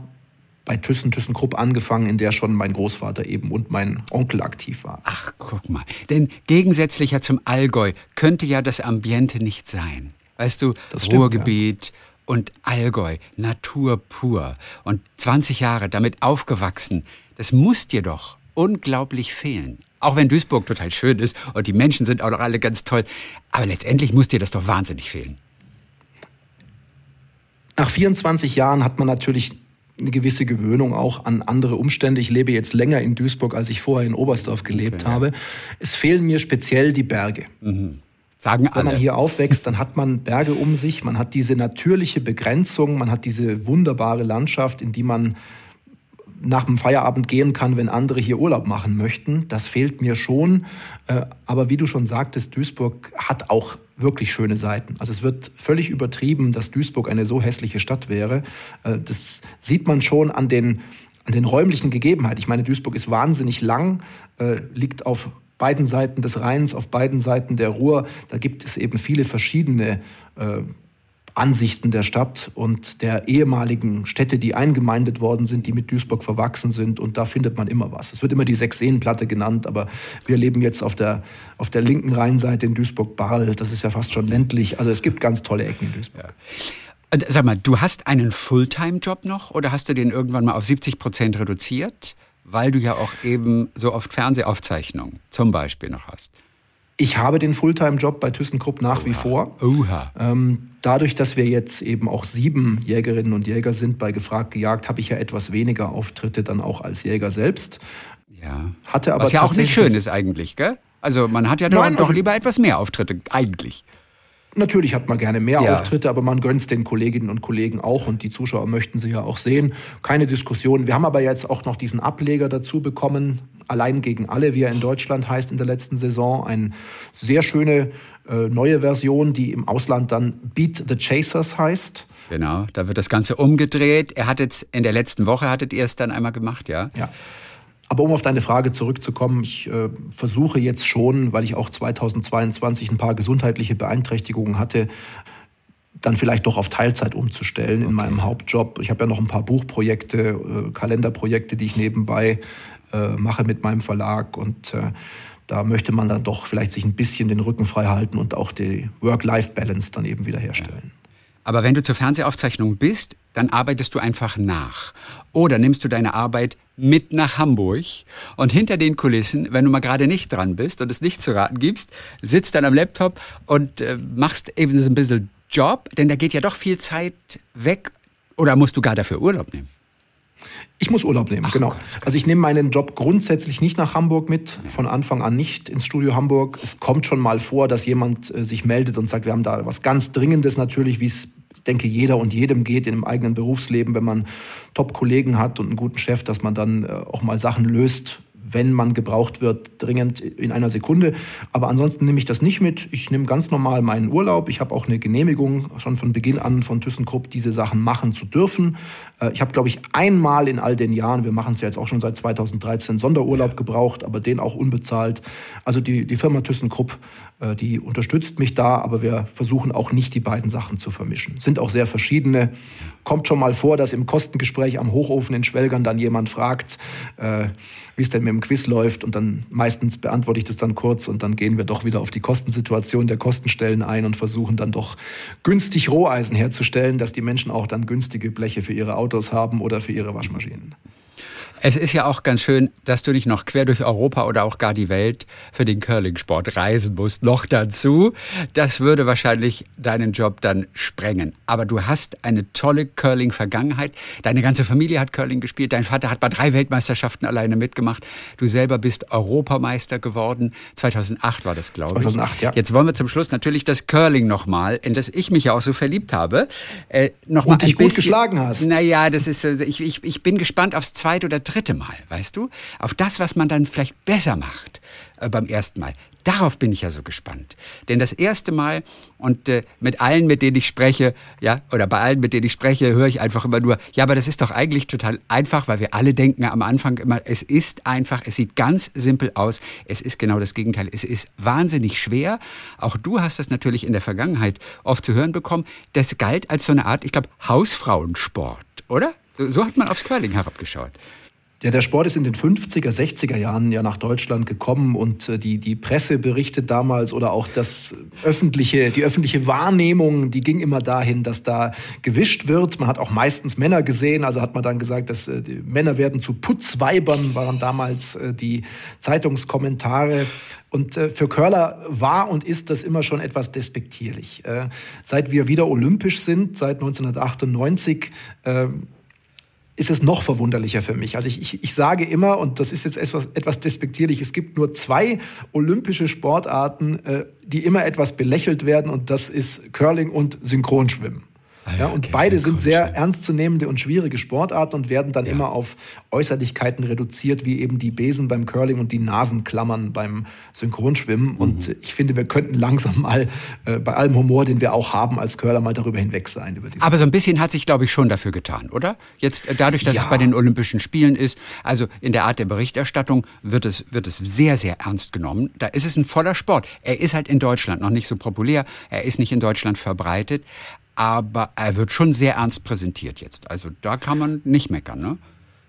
bei Thyssen, ThyssenKrupp angefangen, in der schon mein Großvater eben und mein Onkel aktiv war. Ach, guck mal. Denn gegensätzlicher zum Allgäu könnte ja das Ambiente nicht sein. Weißt du, das stimmt, Ruhrgebiet ja. und Allgäu, Natur pur. Und 20 Jahre damit aufgewachsen, das muss dir doch unglaublich fehlen. Auch wenn Duisburg total schön ist und die Menschen sind auch noch alle ganz toll. Aber letztendlich muss dir das doch wahnsinnig fehlen. Nach 24 Jahren hat man natürlich eine gewisse Gewöhnung auch an andere Umstände. Ich lebe jetzt länger in Duisburg, als ich vorher in Oberstdorf gelebt okay, habe. Ja. Es fehlen mir speziell die Berge. Mhm. Sagen alle. Wenn man hier aufwächst, dann hat man Berge um sich, man hat diese natürliche Begrenzung, man hat diese wunderbare Landschaft, in die man nach dem Feierabend gehen kann, wenn andere hier Urlaub machen möchten. Das fehlt mir schon. Äh, aber wie du schon sagtest, Duisburg hat auch wirklich schöne Seiten. Also es wird völlig übertrieben, dass Duisburg eine so hässliche Stadt wäre. Äh, das sieht man schon an den, an den räumlichen Gegebenheiten. Ich meine, Duisburg ist wahnsinnig lang, äh, liegt auf beiden Seiten des Rheins, auf beiden Seiten der Ruhr. Da gibt es eben viele verschiedene äh, Ansichten der Stadt und der ehemaligen Städte, die eingemeindet worden sind, die mit Duisburg verwachsen sind. Und da findet man immer was. Es wird immer die Sechseenplatte genannt, aber wir leben jetzt auf der, auf der linken Rheinseite in Duisburg-Barl. Das ist ja fast schon ländlich. Also es gibt ganz tolle Ecken in Duisburg. Ja. Sag mal, du hast einen Fulltime-Job noch oder hast du den irgendwann mal auf 70 Prozent reduziert, weil du ja auch eben so oft Fernsehaufzeichnungen zum Beispiel noch hast? Ich habe den Fulltime-Job bei ThyssenKrupp nach Oha. wie vor. Oha. Ähm, dadurch, dass wir jetzt eben auch sieben Jägerinnen und Jäger sind bei Gefragt gejagt, habe ich ja etwas weniger Auftritte dann auch als Jäger selbst. Ja. Hatte aber Was ja auch nicht schön ist eigentlich, gell? Also man hat ja Nein, doch, also, lieber etwas mehr Auftritte, eigentlich. Natürlich hat man gerne mehr ja. Auftritte, aber man gönnt es den Kolleginnen und Kollegen auch und die Zuschauer möchten sie ja auch sehen. Keine Diskussion. Wir haben aber jetzt auch noch diesen Ableger dazu bekommen, allein gegen alle, wie er in Deutschland heißt in der letzten Saison. Eine sehr schöne äh, neue Version, die im Ausland dann Beat the Chasers heißt. Genau, da wird das Ganze umgedreht. Er hat jetzt in der letzten Woche, hattet ihr es dann einmal gemacht, ja? Ja. Aber um auf deine Frage zurückzukommen, ich äh, versuche jetzt schon, weil ich auch 2022 ein paar gesundheitliche Beeinträchtigungen hatte, dann vielleicht doch auf Teilzeit umzustellen okay. in meinem Hauptjob. Ich habe ja noch ein paar Buchprojekte, äh, Kalenderprojekte, die ich nebenbei äh, mache mit meinem Verlag und äh, da möchte man dann doch vielleicht sich ein bisschen den Rücken frei halten und auch die Work-Life-Balance dann eben wiederherstellen. Aber wenn du zur Fernsehaufzeichnung bist, dann arbeitest du einfach nach. Oder nimmst du deine Arbeit mit nach Hamburg und hinter den Kulissen, wenn du mal gerade nicht dran bist und es nicht zu raten gibst, sitzt dann am Laptop und äh, machst eben so ein bisschen Job, denn da geht ja doch viel Zeit weg. Oder musst du gar dafür Urlaub nehmen? Ich muss Urlaub nehmen, Ach, genau. Gott, also ich nehme meinen Job grundsätzlich nicht nach Hamburg mit, von Anfang an nicht ins Studio Hamburg. Es kommt schon mal vor, dass jemand äh, sich meldet und sagt, wir haben da was ganz Dringendes natürlich, wie es ich denke, jeder und jedem geht in dem eigenen Berufsleben, wenn man Top-Kollegen hat und einen guten Chef, dass man dann äh, auch mal Sachen löst, wenn man gebraucht wird, dringend in einer Sekunde. Aber ansonsten nehme ich das nicht mit. Ich nehme ganz normal meinen Urlaub. Ich habe auch eine Genehmigung schon von Beginn an von ThyssenKrupp, diese Sachen machen zu dürfen. Äh, ich habe, glaube ich, einmal in all den Jahren, wir machen es ja jetzt auch schon seit 2013, Sonderurlaub gebraucht, aber den auch unbezahlt. Also die, die Firma ThyssenKrupp, die unterstützt mich da, aber wir versuchen auch nicht die beiden Sachen zu vermischen. Sind auch sehr verschiedene. Kommt schon mal vor, dass im Kostengespräch am Hochofen in Schwelgern dann jemand fragt, äh, wie es denn mit im Quiz läuft und dann meistens beantworte ich das dann kurz und dann gehen wir doch wieder auf die Kostensituation der Kostenstellen ein und versuchen dann doch günstig Roheisen herzustellen, dass die Menschen auch dann günstige Bleche für ihre Autos haben oder für ihre Waschmaschinen. Es ist ja auch ganz schön, dass du nicht noch quer durch Europa oder auch gar die Welt für den Curling-Sport reisen musst. Noch dazu. Das würde wahrscheinlich deinen Job dann sprengen. Aber du hast eine tolle Curling-Vergangenheit. Deine ganze Familie hat Curling gespielt. Dein Vater hat bei drei Weltmeisterschaften alleine mitgemacht. Du selber bist Europameister geworden. 2008 war das, glaube ich. 2008, ja. Jetzt wollen wir zum Schluss natürlich das Curling nochmal, in das ich mich ja auch so verliebt habe. Äh, noch Und dich gut geschlagen hast. Naja, das ist, äh, ich, ich, ich bin gespannt aufs zweite oder dritte dritte Mal, weißt du? Auf das, was man dann vielleicht besser macht äh, beim ersten Mal. Darauf bin ich ja so gespannt. Denn das erste Mal und äh, mit allen, mit denen ich spreche, ja, oder bei allen, mit denen ich spreche, höre ich einfach immer nur, ja, aber das ist doch eigentlich total einfach, weil wir alle denken am Anfang immer, es ist einfach, es sieht ganz simpel aus. Es ist genau das Gegenteil. Es ist wahnsinnig schwer. Auch du hast das natürlich in der Vergangenheit oft zu hören bekommen. Das galt als so eine Art, ich glaube, Hausfrauensport, oder? So, so hat man aufs Curling herabgeschaut. Ja, der Sport ist in den 50er, 60er Jahren ja nach Deutschland gekommen und äh, die, die Presse berichtet damals oder auch das öffentliche, die öffentliche Wahrnehmung, die ging immer dahin, dass da gewischt wird. Man hat auch meistens Männer gesehen, also hat man dann gesagt, dass äh, Männer werden zu Putzweibern, waren damals äh, die Zeitungskommentare. Und für Curler war und ist das immer schon etwas despektierlich. Seit wir wieder olympisch sind, seit 1998, ist es noch verwunderlicher für mich. Also ich, ich, ich sage immer, und das ist jetzt etwas, etwas despektierlich, es gibt nur zwei olympische Sportarten, äh, die immer etwas belächelt werden, und das ist Curling und Synchronschwimmen. Ah ja, und okay, beide sind sehr ernstzunehmende und schwierige Sportarten und werden dann ja. immer auf Äußerlichkeiten reduziert, wie eben die Besen beim Curling und die Nasenklammern beim Synchronschwimmen. Mhm. Und ich finde, wir könnten langsam mal äh, bei allem Humor, den wir auch haben als Curler, mal darüber hinweg sein. Aber so ein bisschen hat sich, glaube ich, schon dafür getan, oder? Jetzt äh, dadurch, dass ja. es bei den Olympischen Spielen ist, also in der Art der Berichterstattung wird es, wird es sehr, sehr ernst genommen. Da ist es ein voller Sport. Er ist halt in Deutschland noch nicht so populär, er ist nicht in Deutschland verbreitet aber er wird schon sehr ernst präsentiert jetzt. Also da kann man nicht meckern. Ne?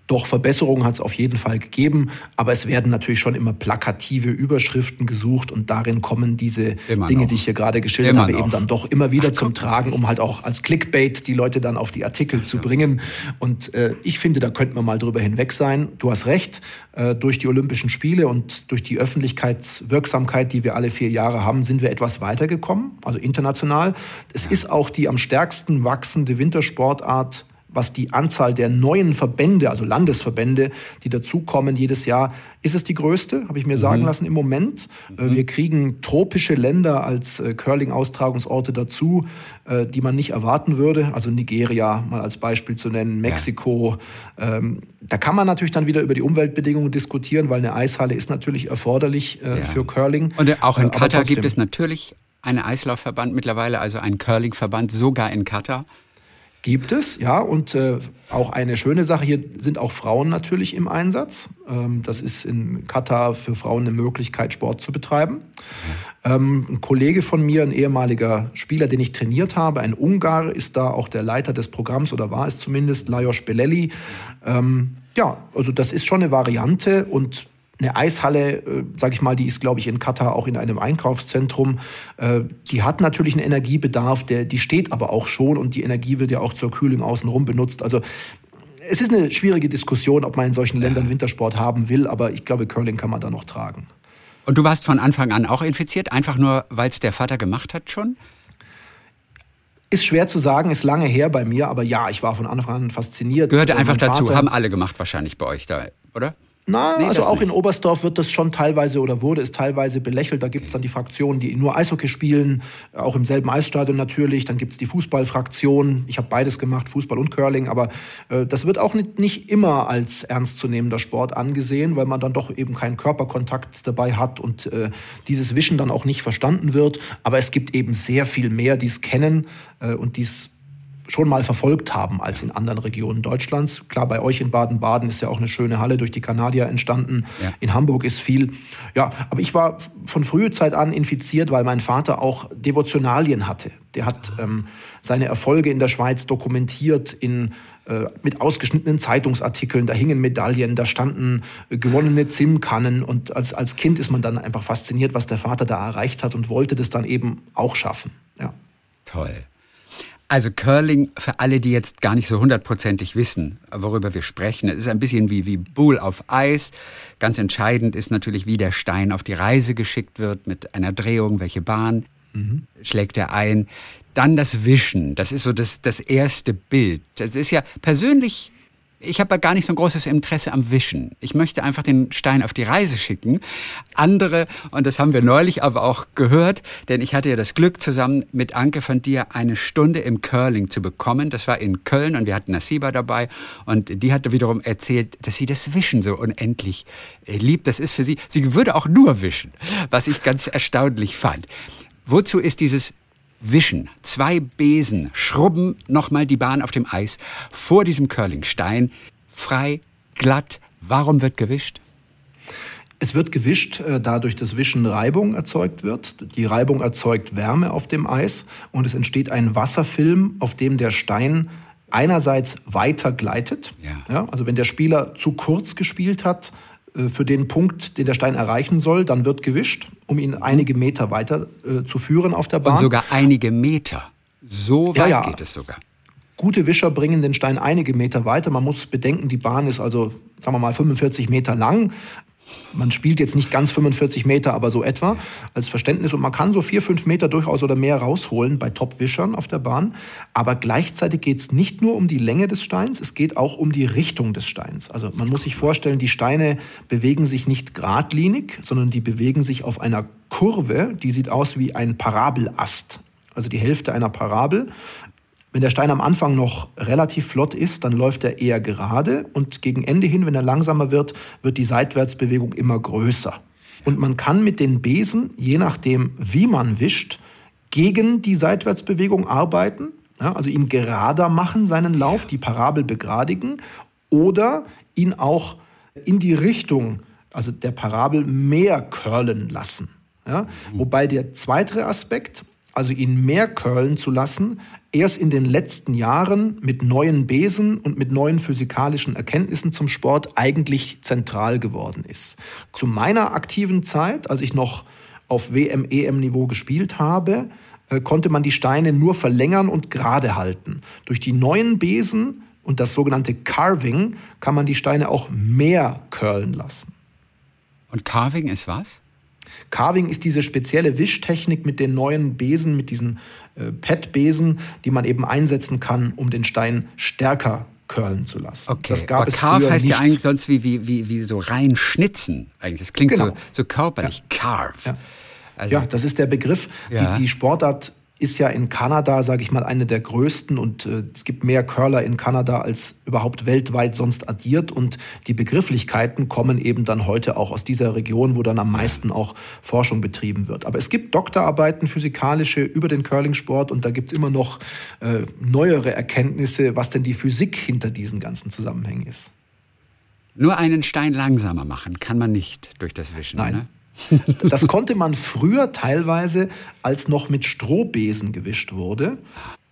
Doch Verbesserungen hat es auf jeden Fall gegeben, aber es werden natürlich schon immer plakative Überschriften gesucht und darin kommen diese immer Dinge, noch. die ich hier gerade geschildert immer habe, noch. eben dann doch immer wieder Ach, zum Tragen, um halt auch als Clickbait die Leute dann auf die Artikel zu bringen. Und äh, ich finde, da könnte man mal drüber hinweg sein. Du hast recht, äh, durch die Olympischen Spiele und durch die Öffentlichkeitswirksamkeit, die wir alle vier Jahre haben, sind wir etwas weitergekommen, also international. Es ja. ist auch die am stärksten wachsende Wintersportart was die Anzahl der neuen Verbände, also Landesverbände, die dazukommen jedes Jahr, ist es die größte, habe ich mir sagen mhm. lassen im Moment. Äh, mhm. Wir kriegen tropische Länder als äh, Curling-Austragungsorte dazu, äh, die man nicht erwarten würde. Also Nigeria mal als Beispiel zu nennen, Mexiko. Ja. Ähm, da kann man natürlich dann wieder über die Umweltbedingungen diskutieren, weil eine Eishalle ist natürlich erforderlich ja. für Curling. Und auch in Katar gibt es natürlich einen Eislaufverband mittlerweile, also einen Curling-Verband, sogar in Katar. Gibt es, ja. Und äh, auch eine schöne Sache, hier sind auch Frauen natürlich im Einsatz. Ähm, das ist in Katar für Frauen eine Möglichkeit, Sport zu betreiben. Ähm, ein Kollege von mir, ein ehemaliger Spieler, den ich trainiert habe, ein Ungar, ist da auch der Leiter des Programms oder war es zumindest, Lajos Belelli. Ähm, ja, also das ist schon eine Variante und eine Eishalle, äh, sage ich mal, die ist, glaube ich, in Katar auch in einem Einkaufszentrum. Äh, die hat natürlich einen Energiebedarf, der, die steht aber auch schon und die Energie wird ja auch zur Kühlung außenrum benutzt. Also es ist eine schwierige Diskussion, ob man in solchen Ländern Wintersport haben will, aber ich glaube, Curling kann man da noch tragen. Und du warst von Anfang an auch infiziert, einfach nur, weil es der Vater gemacht hat schon? Ist schwer zu sagen, ist lange her bei mir, aber ja, ich war von Anfang an fasziniert. Gehörte einfach dazu, haben alle gemacht wahrscheinlich bei euch da, oder? Na, nee, also auch nicht. in Oberstdorf wird das schon teilweise oder wurde es teilweise belächelt. Da gibt es dann die Fraktionen, die nur Eishockey spielen, auch im selben Eisstadion natürlich. Dann gibt es die Fußballfraktion. Ich habe beides gemacht, Fußball und Curling. Aber äh, das wird auch nicht, nicht immer als ernstzunehmender Sport angesehen, weil man dann doch eben keinen Körperkontakt dabei hat und äh, dieses Wischen dann auch nicht verstanden wird. Aber es gibt eben sehr viel mehr, die es kennen äh, und die es schon mal verfolgt haben als in anderen Regionen Deutschlands. Klar, bei euch in Baden-Baden ist ja auch eine schöne Halle durch die Kanadier entstanden. Ja. In Hamburg ist viel. Ja, aber ich war von früher Zeit an infiziert, weil mein Vater auch Devotionalien hatte. Der hat ähm, seine Erfolge in der Schweiz dokumentiert in äh, mit ausgeschnittenen Zeitungsartikeln, da hingen Medaillen, da standen äh, gewonnene Zinnkannen und als, als Kind ist man dann einfach fasziniert, was der Vater da erreicht hat und wollte das dann eben auch schaffen. Ja. Toll. Also Curling, für alle, die jetzt gar nicht so hundertprozentig wissen, worüber wir sprechen, es ist ein bisschen wie, wie Bull auf Eis. Ganz entscheidend ist natürlich, wie der Stein auf die Reise geschickt wird, mit einer Drehung, welche Bahn mhm. schlägt er ein. Dann das Wischen, das ist so das, das erste Bild. Das ist ja persönlich ich habe gar nicht so ein großes Interesse am Wischen. Ich möchte einfach den Stein auf die Reise schicken. Andere, und das haben wir neulich aber auch gehört, denn ich hatte ja das Glück, zusammen mit Anke von dir eine Stunde im Curling zu bekommen. Das war in Köln und wir hatten Nasiba dabei und die hatte wiederum erzählt, dass sie das Wischen so unendlich äh, liebt. Das ist für sie, sie würde auch nur wischen, was ich ganz erstaunlich fand. Wozu ist dieses wischen. Zwei Besen schrubben nochmal die Bahn auf dem Eis vor diesem Curlingstein. Frei, glatt. Warum wird gewischt? Es wird gewischt, äh, da durch das Wischen Reibung erzeugt wird. Die Reibung erzeugt Wärme auf dem Eis und es entsteht ein Wasserfilm, auf dem der Stein einerseits weiter gleitet. Ja. Ja, also wenn der Spieler zu kurz gespielt hat, für den Punkt, den der Stein erreichen soll, dann wird gewischt, um ihn einige Meter weiter äh, zu führen auf der Bahn. Und sogar einige Meter. So weit ja, ja. geht es sogar. Gute Wischer bringen den Stein einige Meter weiter. Man muss bedenken, die Bahn ist also, sagen wir mal, 45 Meter lang. Man spielt jetzt nicht ganz 45 Meter, aber so etwa als Verständnis. Und man kann so vier, fünf Meter durchaus oder mehr rausholen bei Top-Wischern auf der Bahn. Aber gleichzeitig geht es nicht nur um die Länge des Steins, es geht auch um die Richtung des Steins. Also man muss sich vorstellen, die Steine bewegen sich nicht geradlinig, sondern die bewegen sich auf einer Kurve, die sieht aus wie ein Parabelast. Also die Hälfte einer Parabel. Wenn der Stein am Anfang noch relativ flott ist, dann läuft er eher gerade und gegen Ende hin, wenn er langsamer wird, wird die Seitwärtsbewegung immer größer. Und man kann mit den Besen, je nachdem, wie man wischt, gegen die Seitwärtsbewegung arbeiten, ja, also ihn gerader machen, seinen Lauf, die Parabel begradigen oder ihn auch in die Richtung, also der Parabel, mehr curlen lassen. Ja? Wobei der zweite Aspekt, also ihn mehr curlen zu lassen, erst in den letzten Jahren mit neuen Besen und mit neuen physikalischen Erkenntnissen zum Sport eigentlich zentral geworden ist. Zu meiner aktiven Zeit, als ich noch auf WM-EM-Niveau gespielt habe, äh, konnte man die Steine nur verlängern und gerade halten. Durch die neuen Besen und das sogenannte Carving kann man die Steine auch mehr curlen lassen. Und Carving ist was? Carving ist diese spezielle Wischtechnik mit den neuen Besen, mit diesen äh, PET-Besen, die man eben einsetzen kann, um den Stein stärker curlen zu lassen. Okay. Das gab Aber es Carve heißt nicht. ja eigentlich sonst wie, wie, wie, wie so rein schnitzen. Eigentlich. Das klingt genau. so, so körperlich. Ja. Carve. Ja. Also, ja, das ist der Begriff. Ja. Die, die Sportart ist ja in Kanada, sage ich mal, eine der größten und äh, es gibt mehr Curler in Kanada als überhaupt weltweit sonst addiert und die Begrifflichkeiten kommen eben dann heute auch aus dieser Region, wo dann am meisten auch Forschung betrieben wird. Aber es gibt Doktorarbeiten, physikalische über den Curlingsport und da gibt es immer noch äh, neuere Erkenntnisse, was denn die Physik hinter diesen ganzen Zusammenhängen ist. Nur einen Stein langsamer machen kann man nicht durch das Wischen. Nein. Ne? Das konnte man früher teilweise, als noch mit Strohbesen gewischt wurde.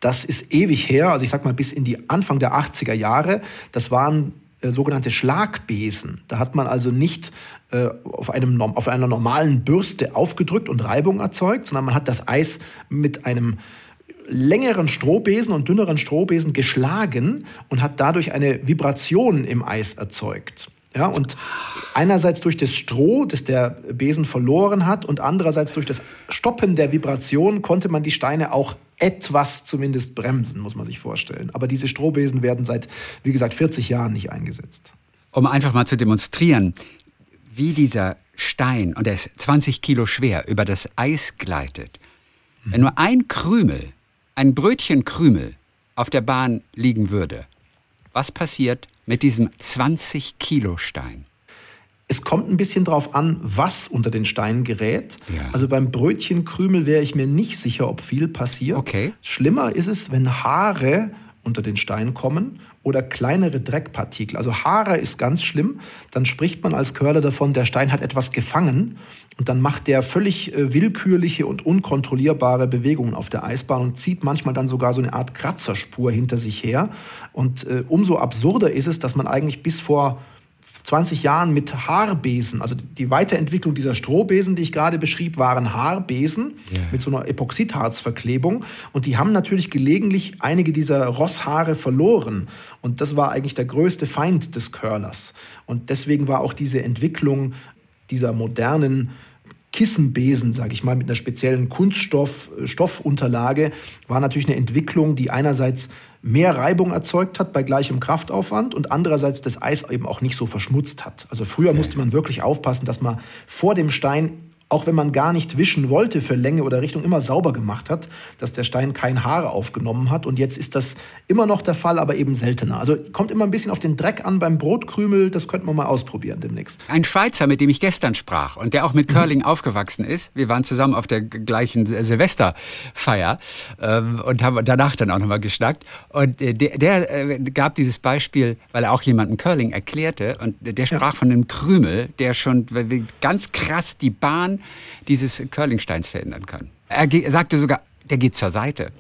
Das ist ewig her, also ich sag mal bis in die Anfang der 80er Jahre. Das waren äh, sogenannte Schlagbesen. Da hat man also nicht äh, auf, einem, auf einer normalen Bürste aufgedrückt und Reibung erzeugt, sondern man hat das Eis mit einem längeren Strohbesen und dünneren Strohbesen geschlagen und hat dadurch eine Vibration im Eis erzeugt. Ja, und einerseits durch das Stroh, das der Besen verloren hat, und andererseits durch das Stoppen der Vibration konnte man die Steine auch etwas zumindest bremsen, muss man sich vorstellen. Aber diese Strohbesen werden seit, wie gesagt, 40 Jahren nicht eingesetzt. Um einfach mal zu demonstrieren, wie dieser Stein, und er ist 20 Kilo schwer, über das Eis gleitet. Wenn nur ein Krümel, ein Brötchen Krümel auf der Bahn liegen würde, was passiert mit diesem 20 Kilo Stein? Es kommt ein bisschen drauf an, was unter den Stein gerät. Ja. Also beim Brötchenkrümel wäre ich mir nicht sicher, ob viel passiert. Okay. Schlimmer ist es, wenn Haare unter den Stein kommen oder kleinere Dreckpartikel. Also Haare ist ganz schlimm. Dann spricht man als Curler davon, der Stein hat etwas gefangen und dann macht der völlig äh, willkürliche und unkontrollierbare Bewegungen auf der Eisbahn und zieht manchmal dann sogar so eine Art Kratzerspur hinter sich her. Und äh, umso absurder ist es, dass man eigentlich bis vor 20 Jahren mit Haarbesen, also die Weiterentwicklung dieser Strohbesen, die ich gerade beschrieb, waren Haarbesen yeah. mit so einer Epoxidharzverklebung. Und die haben natürlich gelegentlich einige dieser Rosshaare verloren. Und das war eigentlich der größte Feind des Curlers. Und deswegen war auch diese Entwicklung dieser modernen Kissenbesen, sage ich mal, mit einer speziellen Kunststoffunterlage, war natürlich eine Entwicklung, die einerseits mehr Reibung erzeugt hat bei gleichem Kraftaufwand und andererseits das Eis eben auch nicht so verschmutzt hat. Also früher musste man wirklich aufpassen, dass man vor dem Stein auch wenn man gar nicht wischen wollte für Länge oder Richtung, immer sauber gemacht hat, dass der Stein kein Haare aufgenommen hat. Und jetzt ist das immer noch der Fall, aber eben seltener. Also kommt immer ein bisschen auf den Dreck an beim Brotkrümel. Das könnten wir mal ausprobieren demnächst. Ein Schweizer, mit dem ich gestern sprach und der auch mit Curling mhm. aufgewachsen ist. Wir waren zusammen auf der gleichen Silvesterfeier äh, und haben danach dann auch nochmal geschnackt. Und äh, der, der äh, gab dieses Beispiel, weil er auch jemanden Curling erklärte. Und der sprach ja. von einem Krümel, der schon ganz krass die Bahn dieses Curlingsteins verändern kann. Er sagte sogar, der geht zur Seite.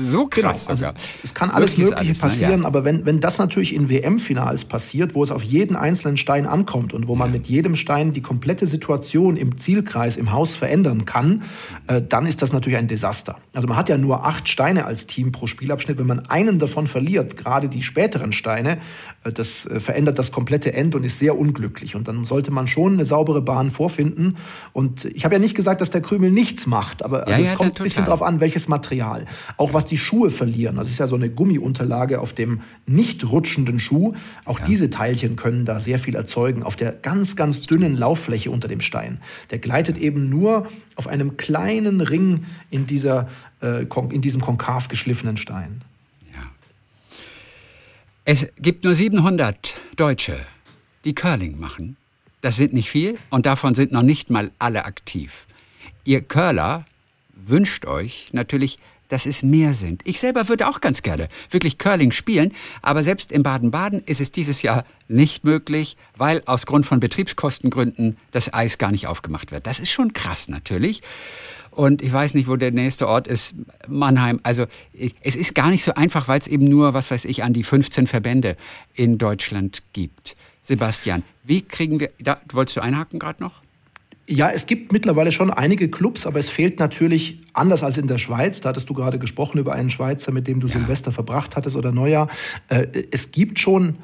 So krass genau. Also es kann alles Mögliche alles, passieren, ne? ja. aber wenn, wenn das natürlich in WM-Finals passiert, wo es auf jeden einzelnen Stein ankommt und wo man mit jedem Stein die komplette Situation im Zielkreis, im Haus verändern kann, äh, dann ist das natürlich ein Desaster. Also man hat ja nur acht Steine als Team pro Spielabschnitt. Wenn man einen davon verliert, gerade die späteren Steine, äh, das äh, verändert das komplette End und ist sehr unglücklich. Und dann sollte man schon eine saubere Bahn vorfinden. Und ich habe ja nicht gesagt, dass der Krümel nichts macht, aber also ja, es kommt ein bisschen darauf an, welches Material. Auch was die Schuhe verlieren. Das ist ja so eine Gummiunterlage auf dem nicht rutschenden Schuh. Auch ja. diese Teilchen können da sehr viel erzeugen auf der ganz, ganz dünnen Lauffläche unter dem Stein. Der gleitet eben nur auf einem kleinen Ring in, dieser, äh, in diesem konkav geschliffenen Stein. Ja. Es gibt nur 700 Deutsche, die Curling machen. Das sind nicht viel und davon sind noch nicht mal alle aktiv. Ihr Curler wünscht euch natürlich dass es mehr sind. Ich selber würde auch ganz gerne wirklich Curling spielen, aber selbst in Baden-Baden ist es dieses Jahr nicht möglich, weil aus Grund von Betriebskostengründen das Eis gar nicht aufgemacht wird. Das ist schon krass natürlich. Und ich weiß nicht, wo der nächste Ort ist. Mannheim. Also es ist gar nicht so einfach, weil es eben nur, was weiß ich, an die 15 Verbände in Deutschland gibt. Sebastian, wie kriegen wir, da, wolltest du einhaken gerade noch? Ja, es gibt mittlerweile schon einige Clubs, aber es fehlt natürlich, anders als in der Schweiz, da hattest du gerade gesprochen über einen Schweizer, mit dem du ja. Silvester verbracht hattest oder Neujahr. Äh, es gibt schon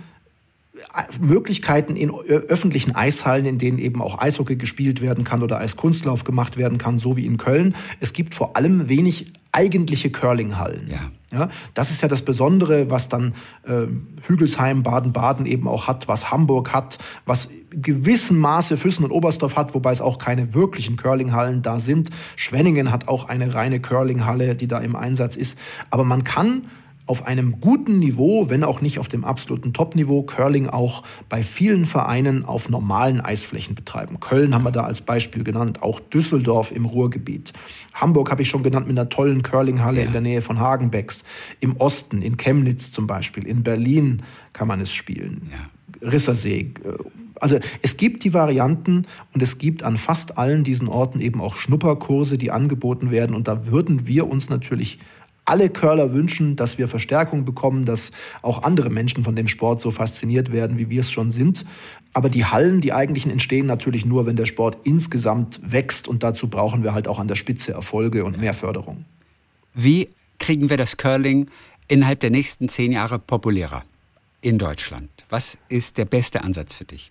Möglichkeiten in öffentlichen Eishallen, in denen eben auch Eishockey gespielt werden kann oder Eiskunstlauf gemacht werden kann, so wie in Köln. Es gibt vor allem wenig eigentliche Curlinghallen. Ja. Ja, das ist ja das Besondere, was dann äh, Hügelsheim, Baden-Baden eben auch hat, was Hamburg hat, was in gewissem Maße Füssen und Oberstdorf hat, wobei es auch keine wirklichen Curlinghallen da sind. Schwenningen hat auch eine reine Curlinghalle, die da im Einsatz ist. Aber man kann auf einem guten Niveau, wenn auch nicht auf dem absoluten Top-Niveau, Curling auch bei vielen Vereinen auf normalen Eisflächen betreiben. Köln haben wir da als Beispiel genannt, auch Düsseldorf im Ruhrgebiet. Hamburg habe ich schon genannt mit einer tollen Curlinghalle ja. in der Nähe von Hagenbecks. Im Osten, in Chemnitz zum Beispiel. In Berlin kann man es spielen. Ja. Rissersee. Also es gibt die Varianten und es gibt an fast allen diesen Orten eben auch Schnupperkurse, die angeboten werden. Und da würden wir uns natürlich alle Curler wünschen, dass wir Verstärkung bekommen, dass auch andere Menschen von dem Sport so fasziniert werden, wie wir es schon sind. Aber die Hallen, die eigentlichen, entstehen natürlich nur, wenn der Sport insgesamt wächst und dazu brauchen wir halt auch an der Spitze Erfolge und mehr Förderung. Wie kriegen wir das Curling innerhalb der nächsten zehn Jahre populärer in Deutschland? Was ist der beste Ansatz für dich?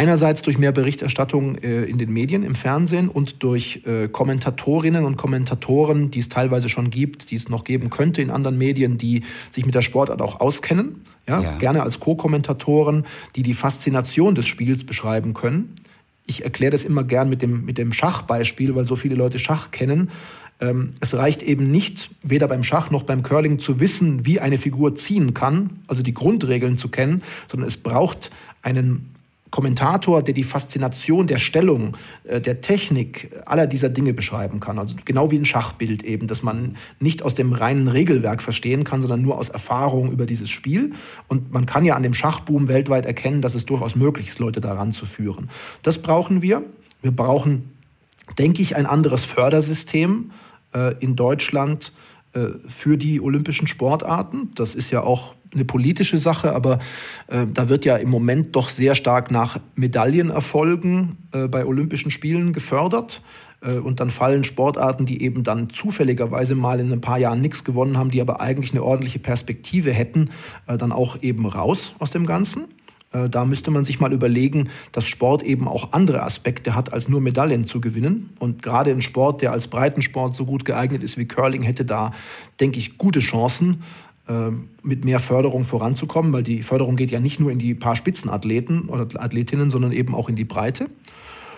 Einerseits durch mehr Berichterstattung äh, in den Medien, im Fernsehen und durch äh, Kommentatorinnen und Kommentatoren, die es teilweise schon gibt, die es noch geben könnte in anderen Medien, die sich mit der Sportart auch auskennen. Ja? ja. Gerne als Co-Kommentatoren, die die Faszination des Spiels beschreiben können. Ich erkläre das immer gern mit dem, mit dem Schachbeispiel, weil so viele Leute Schach kennen. Ähm, es reicht eben nicht, weder beim Schach noch beim Curling zu wissen, wie eine Figur ziehen kann, also die Grundregeln zu kennen, sondern es braucht einen Kommentator, der die Faszination der Stellung, äh, der Technik, aller dieser Dinge beschreiben kann. Also genau wie ein Schachbild eben, dass man nicht aus dem reinen Regelwerk verstehen kann, sondern nur aus Erfahrung über dieses Spiel. Und man kann ja an dem Schachboom weltweit erkennen, dass es durchaus möglich ist, Leute daran zu führen. Das brauchen wir. Wir brauchen, denke ich, ein anderes Fördersystem äh, in Deutschland äh, für die olympischen Sportarten. Das ist ja auch eine politische Sache, aber äh, da wird ja im Moment doch sehr stark nach Medaillenerfolgen äh, bei Olympischen Spielen gefördert. Äh, und dann fallen Sportarten, die eben dann zufälligerweise mal in ein paar Jahren nichts gewonnen haben, die aber eigentlich eine ordentliche Perspektive hätten, äh, dann auch eben raus aus dem Ganzen. Äh, da müsste man sich mal überlegen, dass Sport eben auch andere Aspekte hat, als nur Medaillen zu gewinnen. Und gerade ein Sport, der als Breitensport so gut geeignet ist wie Curling, hätte da, denke ich, gute Chancen, ähm, mit mehr Förderung voranzukommen, weil die Förderung geht ja nicht nur in die paar Spitzenathleten oder Athletinnen, sondern eben auch in die Breite.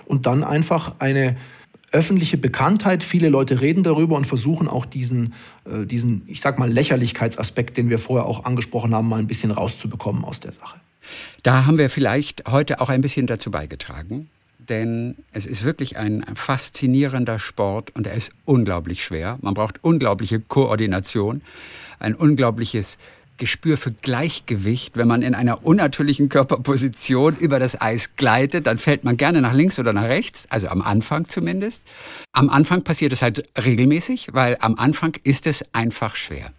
Und dann einfach eine öffentliche Bekanntheit. Viele Leute reden darüber und versuchen auch diesen, äh, diesen, ich sag mal, Lächerlichkeitsaspekt, den wir vorher auch angesprochen haben, mal ein bisschen rauszubekommen aus der Sache. Da haben wir vielleicht heute auch ein bisschen dazu beigetragen, denn es ist wirklich ein faszinierender Sport und er ist unglaublich schwer. Man braucht unglaubliche Koordination ein unglaubliches Gespür für Gleichgewicht. Wenn man in einer unnatürlichen Körperposition über das Eis gleitet, dann fällt man gerne nach links oder nach rechts, also am Anfang zumindest. Am Anfang passiert es halt regelmäßig, weil am Anfang ist es einfach schwer.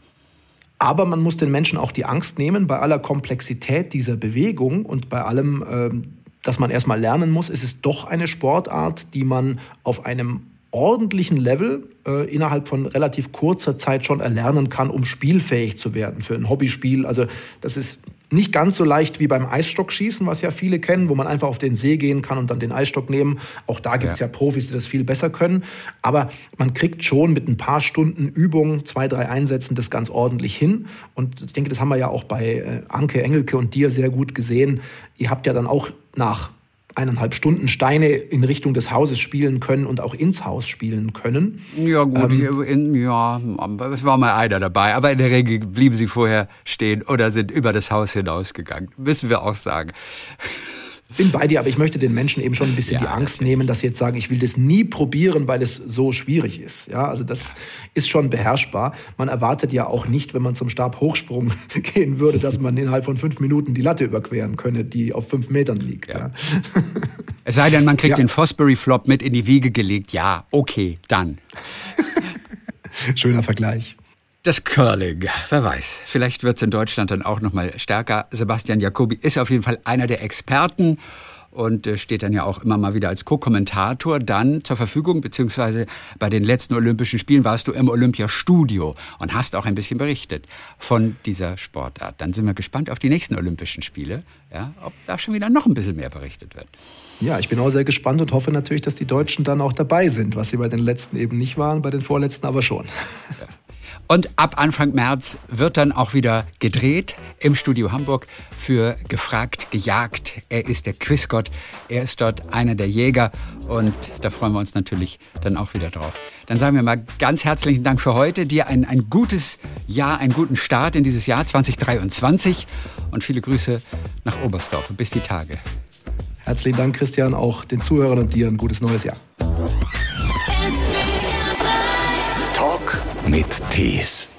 Aber man muss den Menschen auch die Angst nehmen, bei aller Komplexität dieser Bewegung und bei allem, ähm, dass man erstmal lernen muss, ist es doch eine Sportart, die man auf einem ordentlichen Level äh, innerhalb von relativ kurzer Zeit schon erlernen kann, um spielfähig zu werden für ein Hobbyspiel. Also das ist nicht ganz so leicht wie beim Eisstockschießen, was ja viele kennen, wo man einfach auf den See gehen kann und dann den Eisstock nehmen. Auch da gibt es ja. ja. Profis, die das viel besser können. Aber man kriegt schon mit ein paar Stunden Übung, zwei, drei Einsätzen, das ganz ordentlich hin. Und ich denke, das haben wir ja auch bei äh, Anke Engelke und dir sehr gut gesehen. Ihr habt ja dann auch nach eineinhalb Stunden Steine in Richtung des Hauses spielen können und auch ins Haus spielen können. Ja gut, ähm, in, ja, es war mal einer dabei, aber in der Regel blieben sie vorher stehen oder sind über das Haus hinausgegangen, müssen wir auch sagen bin bei dir, aber ich möchte den Menschen eben schon ein bisschen ja, die Angst nehmen, dass sie jetzt sagen, ich will das nie probieren, weil es so schwierig ist. Ja, also das ist schon beherrschbar. Man erwartet ja auch nicht, wenn man zum Stabhochsprung gehen würde, dass man innerhalb von fünf Minuten die Latte überqueren könne, die auf fünf Metern liegt. Ja. Ja. Es sei denn, man kriegt den Fosbury Flop mit in die Wiege gelegt. Ja, okay, dann. Schöner Vergleich. Das Curling, wer weiß, vielleicht wird es in Deutschland dann auch noch mal stärker. Sebastian Jacobi ist auf jeden Fall einer der Experten und äh, steht dann ja auch immer mal wieder als Co-Kommentator dann zur Verfügung, beziehungsweise bei den letzten Olympischen Spielen warst du im Olympiastudio und hast auch ein bisschen berichtet von dieser Sportart. Dann sind wir gespannt auf die nächsten Olympischen Spiele, ja, ob da schon wieder noch ein bisschen mehr berichtet wird. Ja, ich bin auch sehr gespannt und hoffe natürlich, dass die Deutschen dann auch dabei sind, was sie bei den letzten eben nicht waren, bei den vorletzten aber schon. Ja. Und ab Anfang März wird dann auch wieder gedreht im Studio Hamburg für Gefragt, Gejagt. Er ist der Quizgott, er ist dort einer der Jäger und da freuen wir uns natürlich dann auch wieder drauf. Dann sagen wir mal ganz herzlichen Dank für heute, dir ein, ein gutes Jahr, einen guten Start in dieses Jahr 2023 und viele Grüße nach Oberstdorf. Bis die Tage. Herzlichen Dank, Christian, auch den Zuhörern und dir ein gutes neues Jahr mit Tees.